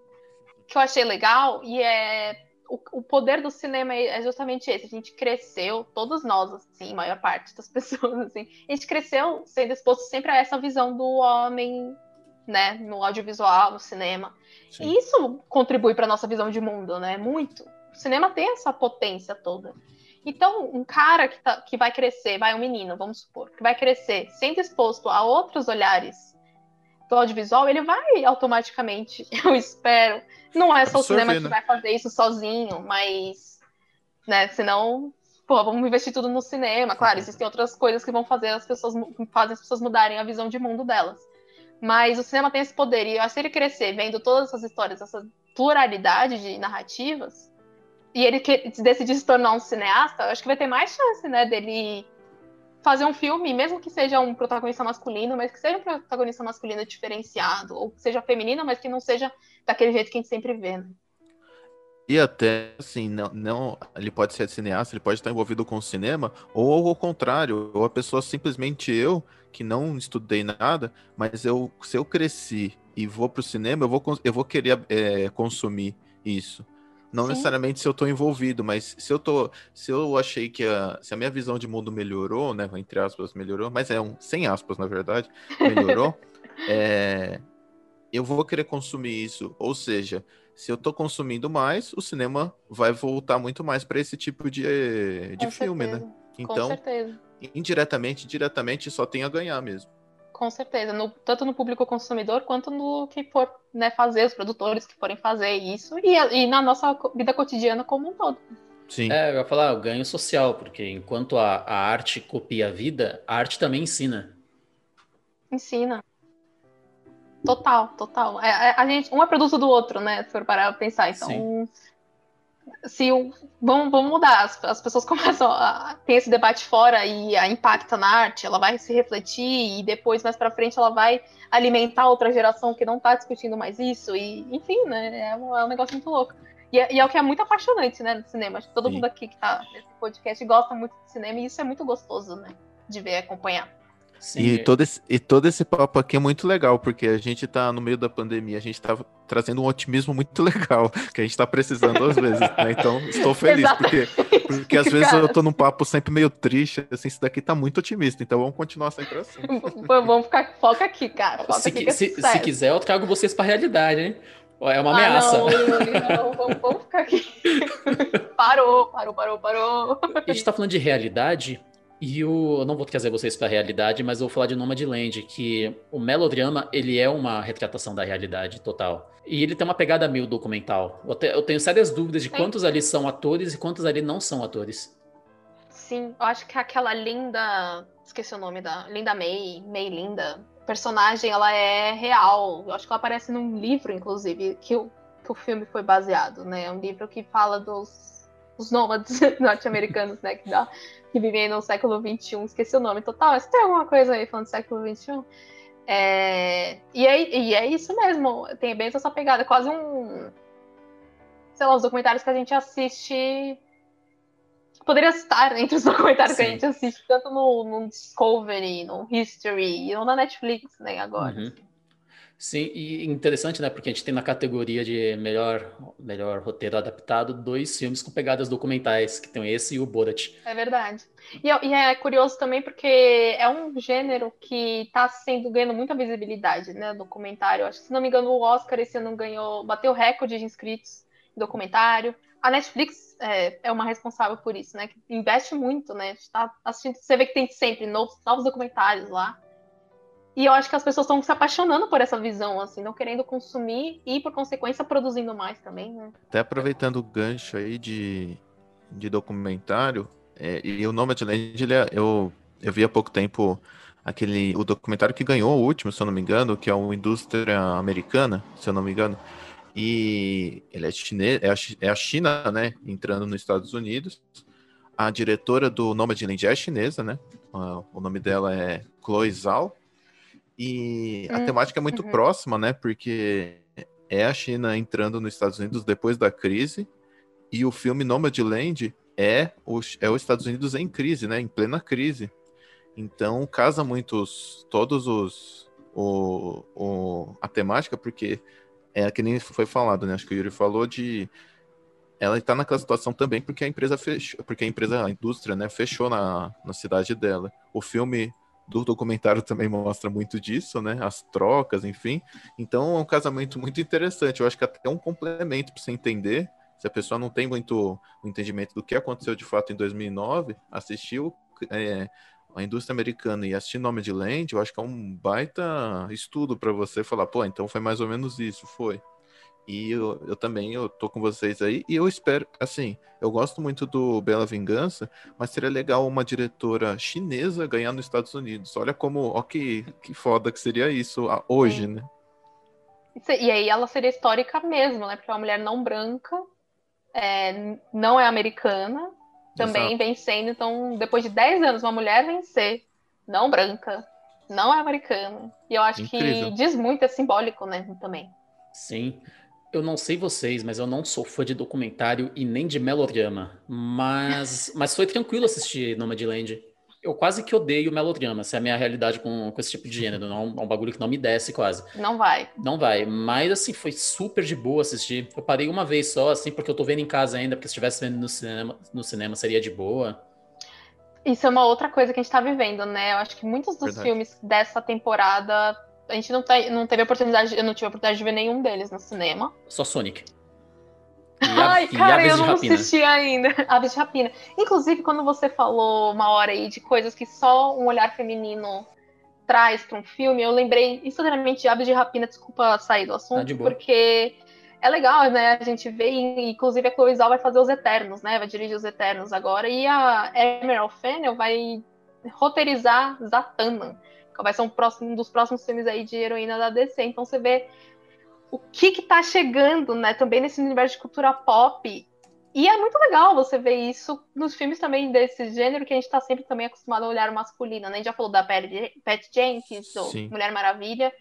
que eu achei legal, e é o, o, poder do cinema é justamente esse. A gente cresceu, todos nós, assim, a maior parte das [laughs] pessoas, assim, a gente cresceu sendo exposto sempre a essa visão do homem, né, no audiovisual, no cinema. Sim. E isso contribui para nossa visão de mundo, né? Muito. O cinema tem essa potência toda. Então, um cara que, tá, que vai crescer, vai um menino, vamos supor, que vai crescer sendo exposto a outros olhares do audiovisual, ele vai automaticamente, [laughs] eu espero. Não é só Absorver, o cinema né? que vai fazer isso sozinho, mas, né, senão, pô, vamos investir tudo no cinema. Claro, existem outras coisas que vão fazer as pessoas, fazem as pessoas mudarem a visão de mundo delas. Mas o cinema tem esse poder, e se ele crescer vendo todas essas histórias, essa pluralidade de narrativas, e ele decidir se tornar um cineasta, eu acho que vai ter mais chance, né, dele fazer um filme, mesmo que seja um protagonista masculino, mas que seja um protagonista masculino diferenciado, ou que seja feminino, mas que não seja daquele jeito que a gente sempre vê, né? E até, assim, não, não, ele pode ser cineasta, ele pode estar envolvido com o cinema, ou ao contrário, ou a pessoa simplesmente eu, que não estudei nada, mas eu, se eu cresci e vou para o cinema, eu vou, eu vou querer é, consumir isso. Não Sim. necessariamente se eu estou envolvido, mas se eu tô, se eu achei que a, se a minha visão de mundo melhorou, né, entre aspas, melhorou, mas é um sem aspas, na verdade, melhorou, [laughs] é, eu vou querer consumir isso. Ou seja, se eu estou consumindo mais, o cinema vai voltar muito mais para esse tipo de, de filme, né? Então, indiretamente, diretamente, só tem a ganhar mesmo. Com certeza, no, tanto no público consumidor quanto no que for né, fazer, os produtores que forem fazer isso, e, e na nossa vida cotidiana como um todo. Sim. É, eu ia falar, o ganho social, porque enquanto a, a arte copia a vida, a arte também ensina. Ensina. Total, total. É, é a gente, um é produto do outro, né? Se for parar pra pensar. Então, Sim se o, vamos, vamos mudar, as, as, pessoas [laughs] começam a ter esse debate fora e a impacta na arte, ela vai se refletir e depois mais para frente ela vai alimentar outra geração que não está discutindo mais isso e enfim, né, é um, é um negócio muito louco. E é, e é, o que é muito apaixonante, né, no cinema. Acho que todo Sim. mundo aqui que está nesse podcast gosta muito de cinema e isso é muito gostoso, né, de ver acompanhar. E todo, esse, e todo esse papo aqui é muito legal, porque a gente tá no meio da pandemia, a gente tá trazendo um otimismo muito [laughs] legal, que a gente tá precisando às vezes, né? Então, estou [laughs] feliz, porque, porque às vezes eu tô num papo sempre meio triste, assim, isso daqui tá muito otimista, então vamos continuar sempre assim. [laughs] vamos ficar, foca aqui, cara. Foca se, aqui se, se, quiser, eu trago vocês pra realidade, hein? É uma ah, ameaça. Não, não, vamos, vamos ficar aqui. parou, parou, parou, parou. A gente tá falando de realidade, e o, eu não vou trazer vocês para a realidade, mas eu vou falar de Nomadland, que o melodrama, ele é uma retratação da realidade total. E ele tem uma pegada meio documental. Eu, te, eu tenho sérias dúvidas de quantos ali são atores e quantos ali não são atores. Sim, eu acho que aquela linda, esqueci o nome da, Linda May, May Linda, personagem, ela é real. Eu acho que ela aparece num livro, inclusive, que o, que o filme foi baseado, né? É um livro que fala dos, dos nômades [laughs] norte-americanos, né? Que dá que vivem no século XXI, esqueci o nome total, mas tem alguma coisa aí falando do século XXI? É, e, é, e é isso mesmo, tem bem essa pegada, quase um. Sei lá, os documentários que a gente assiste. Poderia estar [laughs] entre os documentários Sim. que a gente assiste, tanto no, no, Discovery, no History, ou na Netflix, né, agora. Uhum. Assim. Sim, e interessante, né? Porque a gente tem na categoria de melhor, melhor roteiro adaptado dois filmes com pegadas documentais, que tem esse e o Borat. É verdade. E, e é curioso também porque é um gênero que está sendo ganhando muita visibilidade, né? Documentário. Acho que, se não me engano, o Oscar esse ano ganhou, bateu recorde de inscritos em documentário. A Netflix é, é uma responsável por isso, né? Que investe muito, né? Tá assistindo, você vê que tem sempre novos, novos documentários lá. E eu acho que as pessoas estão se apaixonando por essa visão, assim, não querendo consumir e, por consequência, produzindo mais também, né? Até aproveitando o gancho aí de, de documentário, é, e o Nomadland, ele é, eu, eu vi há pouco tempo aquele, o documentário que ganhou o último, se eu não me engano, que é o Indústria Americana, se eu não me engano, e ele é chinês, é a, é a China, né, entrando nos Estados Unidos, a diretora do Nomadland é chinesa, né, o nome dela é Chloe Zhao, e a hum, temática é muito uhum. próxima, né? Porque é a China entrando nos Estados Unidos depois da crise, e o filme Nomadland é, os, é os Estados Unidos em crise, né? Em plena crise. Então casa muitos todos os o, o, a temática, porque é que nem foi falado, né? Acho que o Yuri falou de ela está naquela situação também porque a empresa fechou, porque a empresa, a indústria, né, fechou na, na cidade dela. O filme do documentário também mostra muito disso, né? As trocas, enfim. Então é um casamento muito interessante. Eu acho que até um complemento para você entender. Se a pessoa não tem muito o entendimento do que aconteceu de fato em 2009, assistiu é, a indústria americana e assistir Nome de Land, eu acho que é um baita estudo para você falar, pô, então foi mais ou menos isso, foi. E eu, eu também, eu tô com vocês aí, e eu espero, assim, eu gosto muito do Bela Vingança, mas seria legal uma diretora chinesa ganhar nos Estados Unidos. Olha como, ó que, que foda que seria isso hoje, Sim. né? E aí ela seria histórica mesmo, né? Porque é uma mulher não branca, é, não é americana, também Exato. vencendo. Então, depois de 10 anos, uma mulher vencer, não branca, não é americana. E eu acho Incrível. que diz muito, é simbólico, né? Também. Sim. Eu não sei vocês, mas eu não sou fã de documentário e nem de melodrama. Mas, [laughs] mas foi tranquilo assistir Nomadland. Eu quase que odeio melodrama, essa é a minha realidade com, com esse tipo de gênero. Não, é um bagulho que não me desce quase. Não vai. Não vai. Mas, assim, foi super de boa assistir. Eu parei uma vez só, assim, porque eu tô vendo em casa ainda, porque se estivesse vendo no cinema, no cinema seria de boa. Isso é uma outra coisa que a gente tá vivendo, né? Eu acho que muitos dos Verdade. filmes dessa temporada a gente não, tá, não teve oportunidade, eu não tive a oportunidade de ver nenhum deles no cinema. Só Sonic. E Ai, cara, eu não assisti ainda. [laughs] Aves de Rapina. Inclusive, quando você falou uma hora aí de coisas que só um olhar feminino traz para um filme, eu lembrei instantaneamente de Aves de Rapina, desculpa sair do assunto, ah, porque é legal, né? A gente vê, inclusive a Chloe Zhao vai fazer os Eternos, né? Vai dirigir os Eternos agora, e a Emerald Fennel vai roteirizar Zatanna vai ser um, próximo, um dos próximos filmes aí de heroína da DC. Então você vê o que que tá chegando, né, também nesse universo de cultura pop. E é muito legal você ver isso nos filmes também desse gênero que a gente tá sempre também acostumado a olhar masculino, né? A gente já falou da Pat Jenkins, Sim. Mulher Maravilha.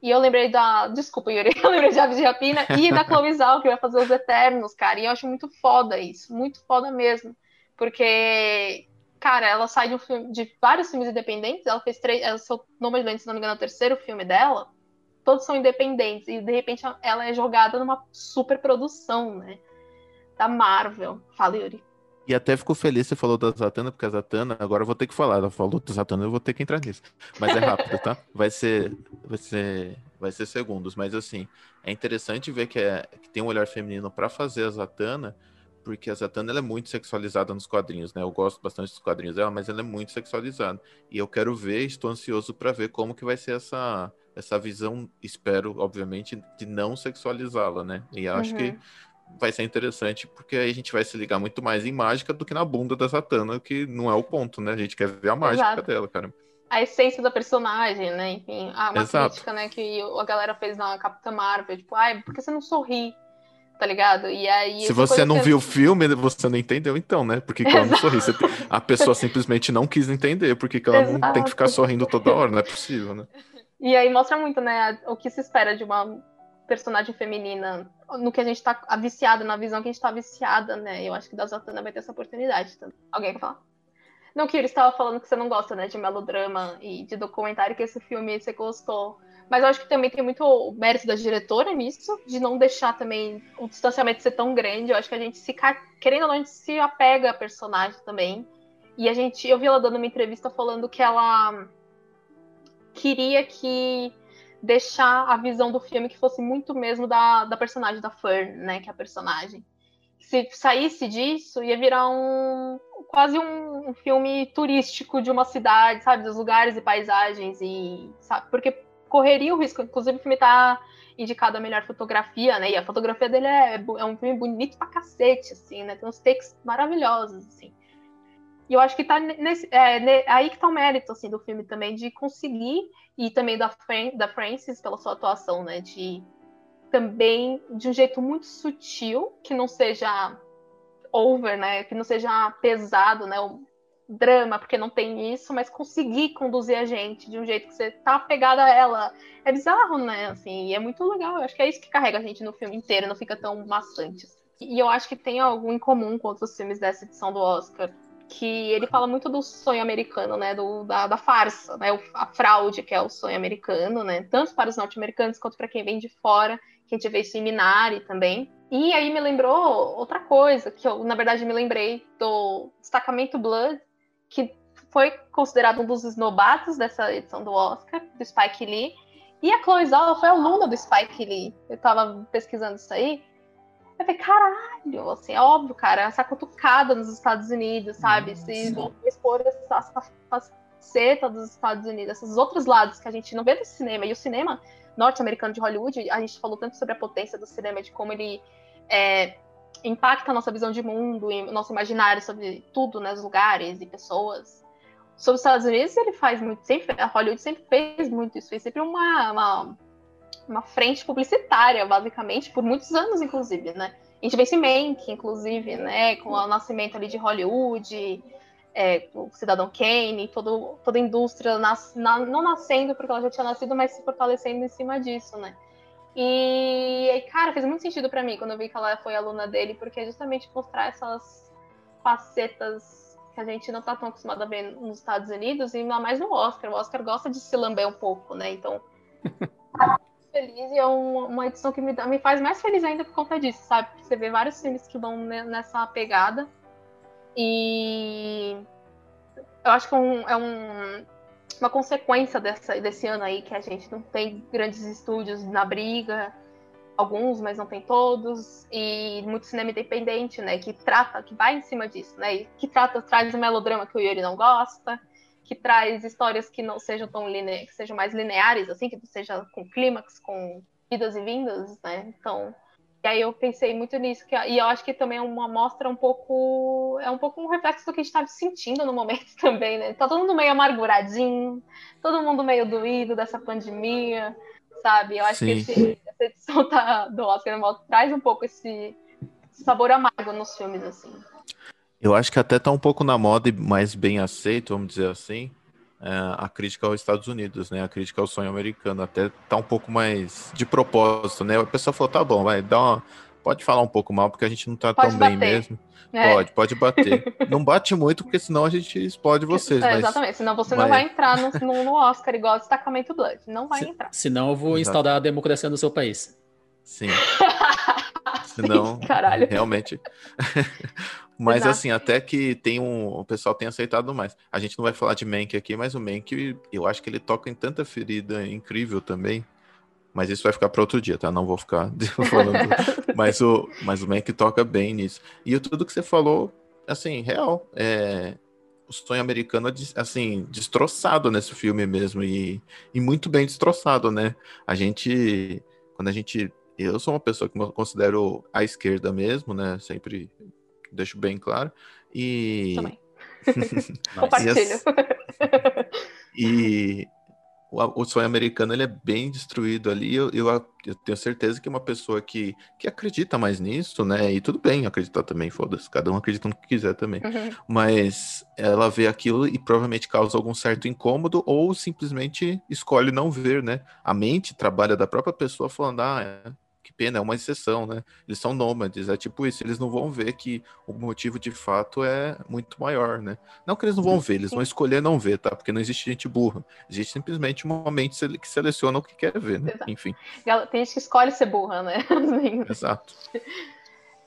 E eu lembrei da. Desculpa, Yuri, [laughs] eu lembrei de Aves de Rapina e da [laughs] Chloe Zhao, que vai fazer os Eternos, cara. E eu acho muito foda isso, muito foda mesmo. Porque cara, ela sai de, um filme, de vários filmes independentes. Ela fez três. Ela, seu nome de se não me engano, é o terceiro filme dela. Todos são independentes. E de repente ela é jogada numa super produção, né? Da Marvel. Fala, Yuri. E até ficou feliz, você falou da Zatanna, porque a Zatanna, agora eu vou ter que falar. Ela falou da Zatanna, eu vou ter que entrar nisso. Mas é rápido, tá? [laughs] Vai ser. Vai ser. Vai ser segundos. Mas assim, é interessante ver que, é, que tem um olhar feminino para fazer a Zatanna porque a Zatanna ela é muito sexualizada nos quadrinhos, né? Eu gosto bastante dos quadrinhos dela, mas ela é muito sexualizada. E eu quero ver, estou ansioso para ver como que vai ser essa essa visão, espero, obviamente, de não sexualizá-la, né? E acho uhum. que vai ser interessante, porque aí a gente vai se ligar muito mais em mágica do que na bunda da Zatanna, que não é o ponto, né? A gente quer ver a mágica Exato. dela, cara. A essência da personagem, né? Enfim, a uma Exato. crítica, né, que a galera fez na Capitã Marvel, tipo, ai, por que você não sorri? Tá ligado? E aí. Se você não viu o filme, você não entendeu, então, né? Porque que ela não sorri. A pessoa simplesmente não quis entender, porque ela Exato. não tem que ficar sorrindo toda hora, não é possível, né? E aí mostra muito, né, o que se espera de uma personagem feminina, no que a gente tá viciada, na visão que a gente tá viciada, né? Eu acho que da Zatanna vai ter essa oportunidade. Alguém quer falar? Não, Kira, estava falando que você não gosta, né, de melodrama e de documentário, que esse filme você gostou. Mas eu acho que também tem muito mérito da diretora nisso, de não deixar também o distanciamento ser tão grande. Eu acho que a gente se, querendo ou não, a gente se apega a personagem também. E a gente, eu vi ela dando uma entrevista falando que ela queria que deixar a visão do filme que fosse muito mesmo da, da personagem da Fern, né, que é a personagem. Se saísse disso, ia virar um quase um, um filme turístico de uma cidade, sabe, dos lugares e paisagens e sabe, porque correria o risco. Inclusive, o filme tá indicado a melhor fotografia, né? E a fotografia dele é, é um filme bonito pra cacete, assim, né? Tem uns takes maravilhosos, assim. E eu acho que tá nesse, é, aí que tá o mérito, assim, do filme também, de conseguir, e também da, Fran da Frances, pela sua atuação, né? De também, de um jeito muito sutil, que não seja over, né? Que não seja pesado, né? Drama, porque não tem isso, mas conseguir conduzir a gente de um jeito que você tá apegada a ela. É bizarro, né? Assim, e é muito legal. Eu acho que é isso que carrega a gente no filme inteiro, não fica tão maçante. E eu acho que tem algo em comum com outros filmes dessa edição do Oscar. Que ele fala muito do sonho americano, né? Do, da, da farsa, né? A fraude que é o sonho americano, né? Tanto para os norte-americanos quanto para quem vem de fora, que a gente vê isso em Minari também. E aí me lembrou outra coisa, que eu, na verdade, me lembrei do Destacamento Blood, que foi considerado um dos esnobados dessa edição do Oscar, do Spike Lee. E a Chloe Zhao foi aluna do Spike Lee. Eu tava pesquisando isso aí. Eu falei, caralho, assim, é óbvio, cara, essa cutucada nos Estados Unidos, sabe? Nossa. Se vão expor essas facetas dos Estados Unidos, esses outros lados que a gente não vê no cinema. E o cinema, norte-americano de Hollywood, a gente falou tanto sobre a potência do cinema, de como ele é, impacta a nossa visão de mundo, e nosso imaginário sobre tudo, né, os lugares e pessoas. Sobre os Estados Unidos, ele faz muito, sempre, a Hollywood sempre fez muito isso, fez sempre uma, uma, uma frente publicitária, basicamente, por muitos anos, inclusive, né? A gente vê esse Mank, inclusive, né, com o nascimento ali de Hollywood, é, o Cidadão Kane, todo, toda a indústria nas, na, não nascendo porque ela já tinha nascido, mas se fortalecendo em cima disso, né? E, cara, fez muito sentido para mim quando eu vi que ela foi aluna dele, porque é justamente mostrar essas facetas que a gente não tá tão acostumado a ver nos Estados Unidos e ainda mais no Oscar. O Oscar gosta de se lamber um pouco, né? Então, [laughs] feliz e é uma edição que me, dá, me faz mais feliz ainda por conta disso, sabe? Você vê vários filmes que vão nessa pegada e eu acho que é, um, é um uma consequência dessa, desse ano aí que a gente não tem grandes estúdios na briga, alguns, mas não tem todos, e muito cinema independente, né, que trata, que vai em cima disso, né, que trata, traz o melodrama que o Yuri não gosta, que traz histórias que não sejam tão lineares, que sejam mais lineares, assim, que seja com clímax, com idas e vindas, né, então e aí eu pensei muito nisso, que, e eu acho que também é uma mostra um pouco. É um pouco um reflexo do que a gente estava sentindo no momento [laughs] também, né? Tá todo mundo meio amarguradinho, todo mundo meio doído dessa pandemia, sabe? Eu acho Sim. que esse, essa edição tá, [laughs] do Oscar traz um pouco esse sabor amargo nos filmes, assim. Eu acho que até tá um pouco na moda e mais bem aceito, vamos dizer assim, a crítica aos Estados Unidos, né? A crítica ao sonho americano até tá um pouco mais de propósito, né? A pessoa falou, tá bom, vai, dá uma... Pode falar um pouco mal, porque a gente não tá pode tão bater. bem mesmo. É. Pode, pode bater. não bate muito, porque senão a gente explode [laughs] vocês. É, mas... Exatamente, senão você mas... não vai entrar no, no, no Oscar igual destacamento Blood. Não vai Se, entrar. Senão eu vou Exato. instaurar a democracia no seu país. Sim. senão, [laughs] Caralho. realmente. [laughs] Mas Exato. assim, até que tem um. O pessoal tem aceitado mais. A gente não vai falar de Mank aqui, mas o Mank, eu acho que ele toca em tanta ferida incrível também. Mas isso vai ficar para outro dia, tá? Não vou ficar [laughs] falando. mas, o, mas o Mank toca bem nisso. E tudo que você falou, assim, real. É, o sonho americano, assim, destroçado nesse filme mesmo. E, e muito bem destroçado, né? A gente. Quando a gente. Eu sou uma pessoa que considero a esquerda mesmo, né? Sempre deixo bem claro. E. Também. [laughs] Compartilho. e o, o, sonho americano ele é bem destruído ali. Eu, eu, eu, tenho certeza que uma pessoa que, que acredita mais nisso, né? E tudo bem acreditar também, foda-se, cada um acredita no que quiser também. Uhum. Mas ela vê aquilo e provavelmente causa algum certo incômodo ou simplesmente escolhe não ver, né? A mente trabalha da própria pessoa falando, ah, é, que pena, é uma exceção, né? Eles são nômades, é tipo isso, eles não vão ver que o motivo de fato é muito maior, né? Não que eles não vão ver, eles vão escolher não ver, tá? Porque não existe gente burra. Existe simplesmente uma mente que seleciona o que quer ver, né? Exato. Enfim. Tem gente que escolhe ser burra, né? [laughs] Exato.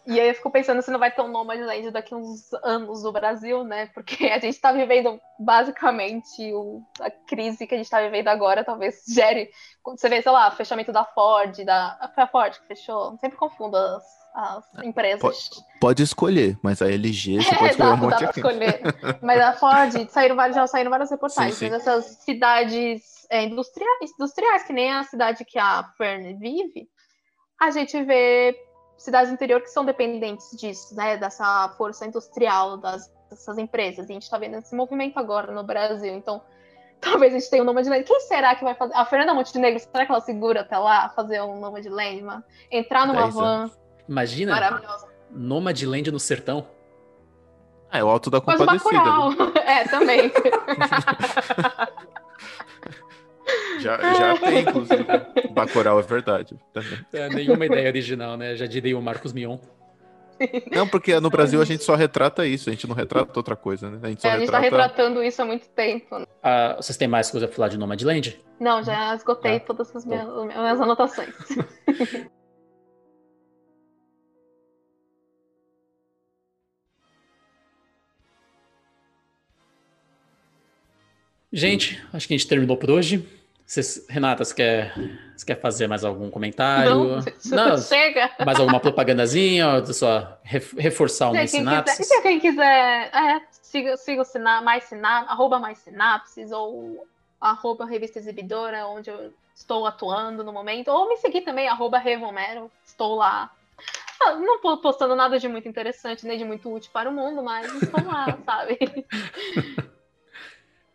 E aí eu fico pensando se não vai ter um Nomadland daqui uns anos no Brasil, né? Porque [laughs] a gente está vivendo basicamente o, a crise que a gente está vivendo agora, talvez gere. Você vê, sei lá, fechamento da Ford, da. Foi a Ford que fechou. Sempre confundo as, as empresas. Pode, pode, escolher, mas a LG você é, [laughs] pode escolher um monte aqui. escolher. Mas a Ford, saíram, já saíram várias reportagens. Sim, sim. Mas essas cidades é, industriais, industriais, que nem a cidade que a Fern vive, a gente vê cidades do interior que são dependentes disso, né? Dessa força industrial das, dessas empresas. E a gente está vendo esse movimento agora no Brasil. Então, [laughs] talvez a gente tenha um nome de Land. Quem será que vai fazer? A Fernanda Montenegro, será que ela segura até lá fazer um nome de Land, mano? Entrar numa van. Imagina. Maravilhosa. Nômade Land no sertão. Ah, é o alto da compadecida. Né? [laughs] é, também. [laughs] Já, já tem, inclusive. [laughs] Bacurau é verdade. É, nenhuma ideia original, né? Já diria o Marcos Mion. Não, porque no Brasil a gente só retrata isso, a gente não retrata outra coisa, né? A gente, só é, a gente tá retrata... tá retratando isso há muito tempo. Né? Ah, vocês têm mais coisa pra falar de Nomadland? Não, já esgotei ah, todas as minhas, minhas anotações. [laughs] Gente, acho que a gente terminou por hoje. Cês, Renata, você quer, você quer fazer mais algum comentário? Não, não [laughs] chega. Mais alguma propagandazinha? Só reforçar o meu sinapse? Se quem quiser, é, siga, siga o sina, mais sinapse, arroba mais sinapses ou arroba revista exibidora, onde eu estou atuando no momento. Ou me seguir também, arroba Revomero. Estou lá. Ah, Não postando nada de muito interessante, nem de muito útil para o mundo, mas estou lá, [laughs] sabe?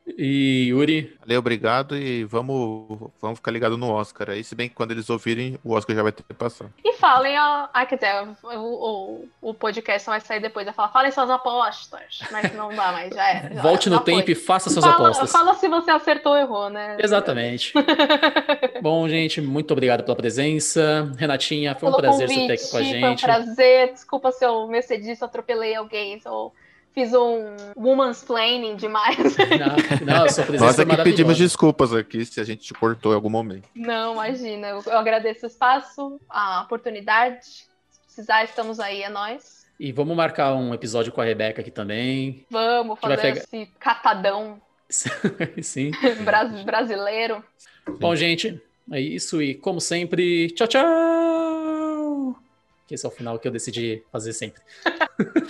E Yuri, Valeu, obrigado e vamos, vamos ficar ligado no Oscar aí. Se bem que quando eles ouvirem, o Oscar já vai ter passado. E falem, ó. Ah, quer dizer, o, o, o podcast vai sair depois. Vai falar, falem suas apostas. Mas não dá mais, já é. já- [laughs] volte no foi. tempo e faça suas fala, apostas. Fala se você acertou ou errou, né? Exatamente. [laughs] Bom, gente, muito obrigado pela presença. Renatinha, foi um Pelo prazer você ter aqui com a convite, Foi um gente. prazer. Desculpa se eu me excedi, se eu atropelei alguém, eu fiz um woman's planning demais. [laughs] Não, não, sua presença Nós aqui pedimos maravilhosa. desculpas aqui se a gente te cortou em algum momento. Não, imagina. Eu, eu agradeço o espaço, a oportunidade. Se precisar, estamos aí, é nós. E vamos marcar um episódio com a Rebeca aqui também. Vamos fazer pegar- esse catadão [laughs] Sim. [laughs] bras- brasileiro. Bom, gente, é isso. E como sempre, tchau, tchau! Que esse é o final que eu decidi fazer sempre.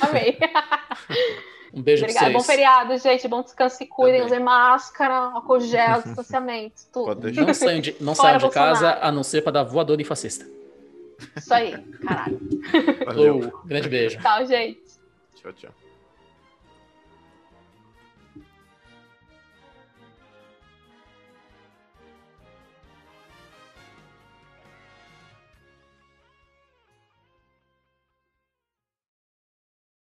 Amei. [laughs] Um beijo pra Obrigada. Bom vocês. feriado, gente. Bom descanso se cuidem. Também. Usem máscara, álcool gel, [laughs] distanciamento, tudo. Não saiam de, não [laughs] saiam de casa a não ser para dar voador em fascista. Isso aí, caralho. Valeu. Falou, grande beijo. Tchau, gente. Tchau, tchau.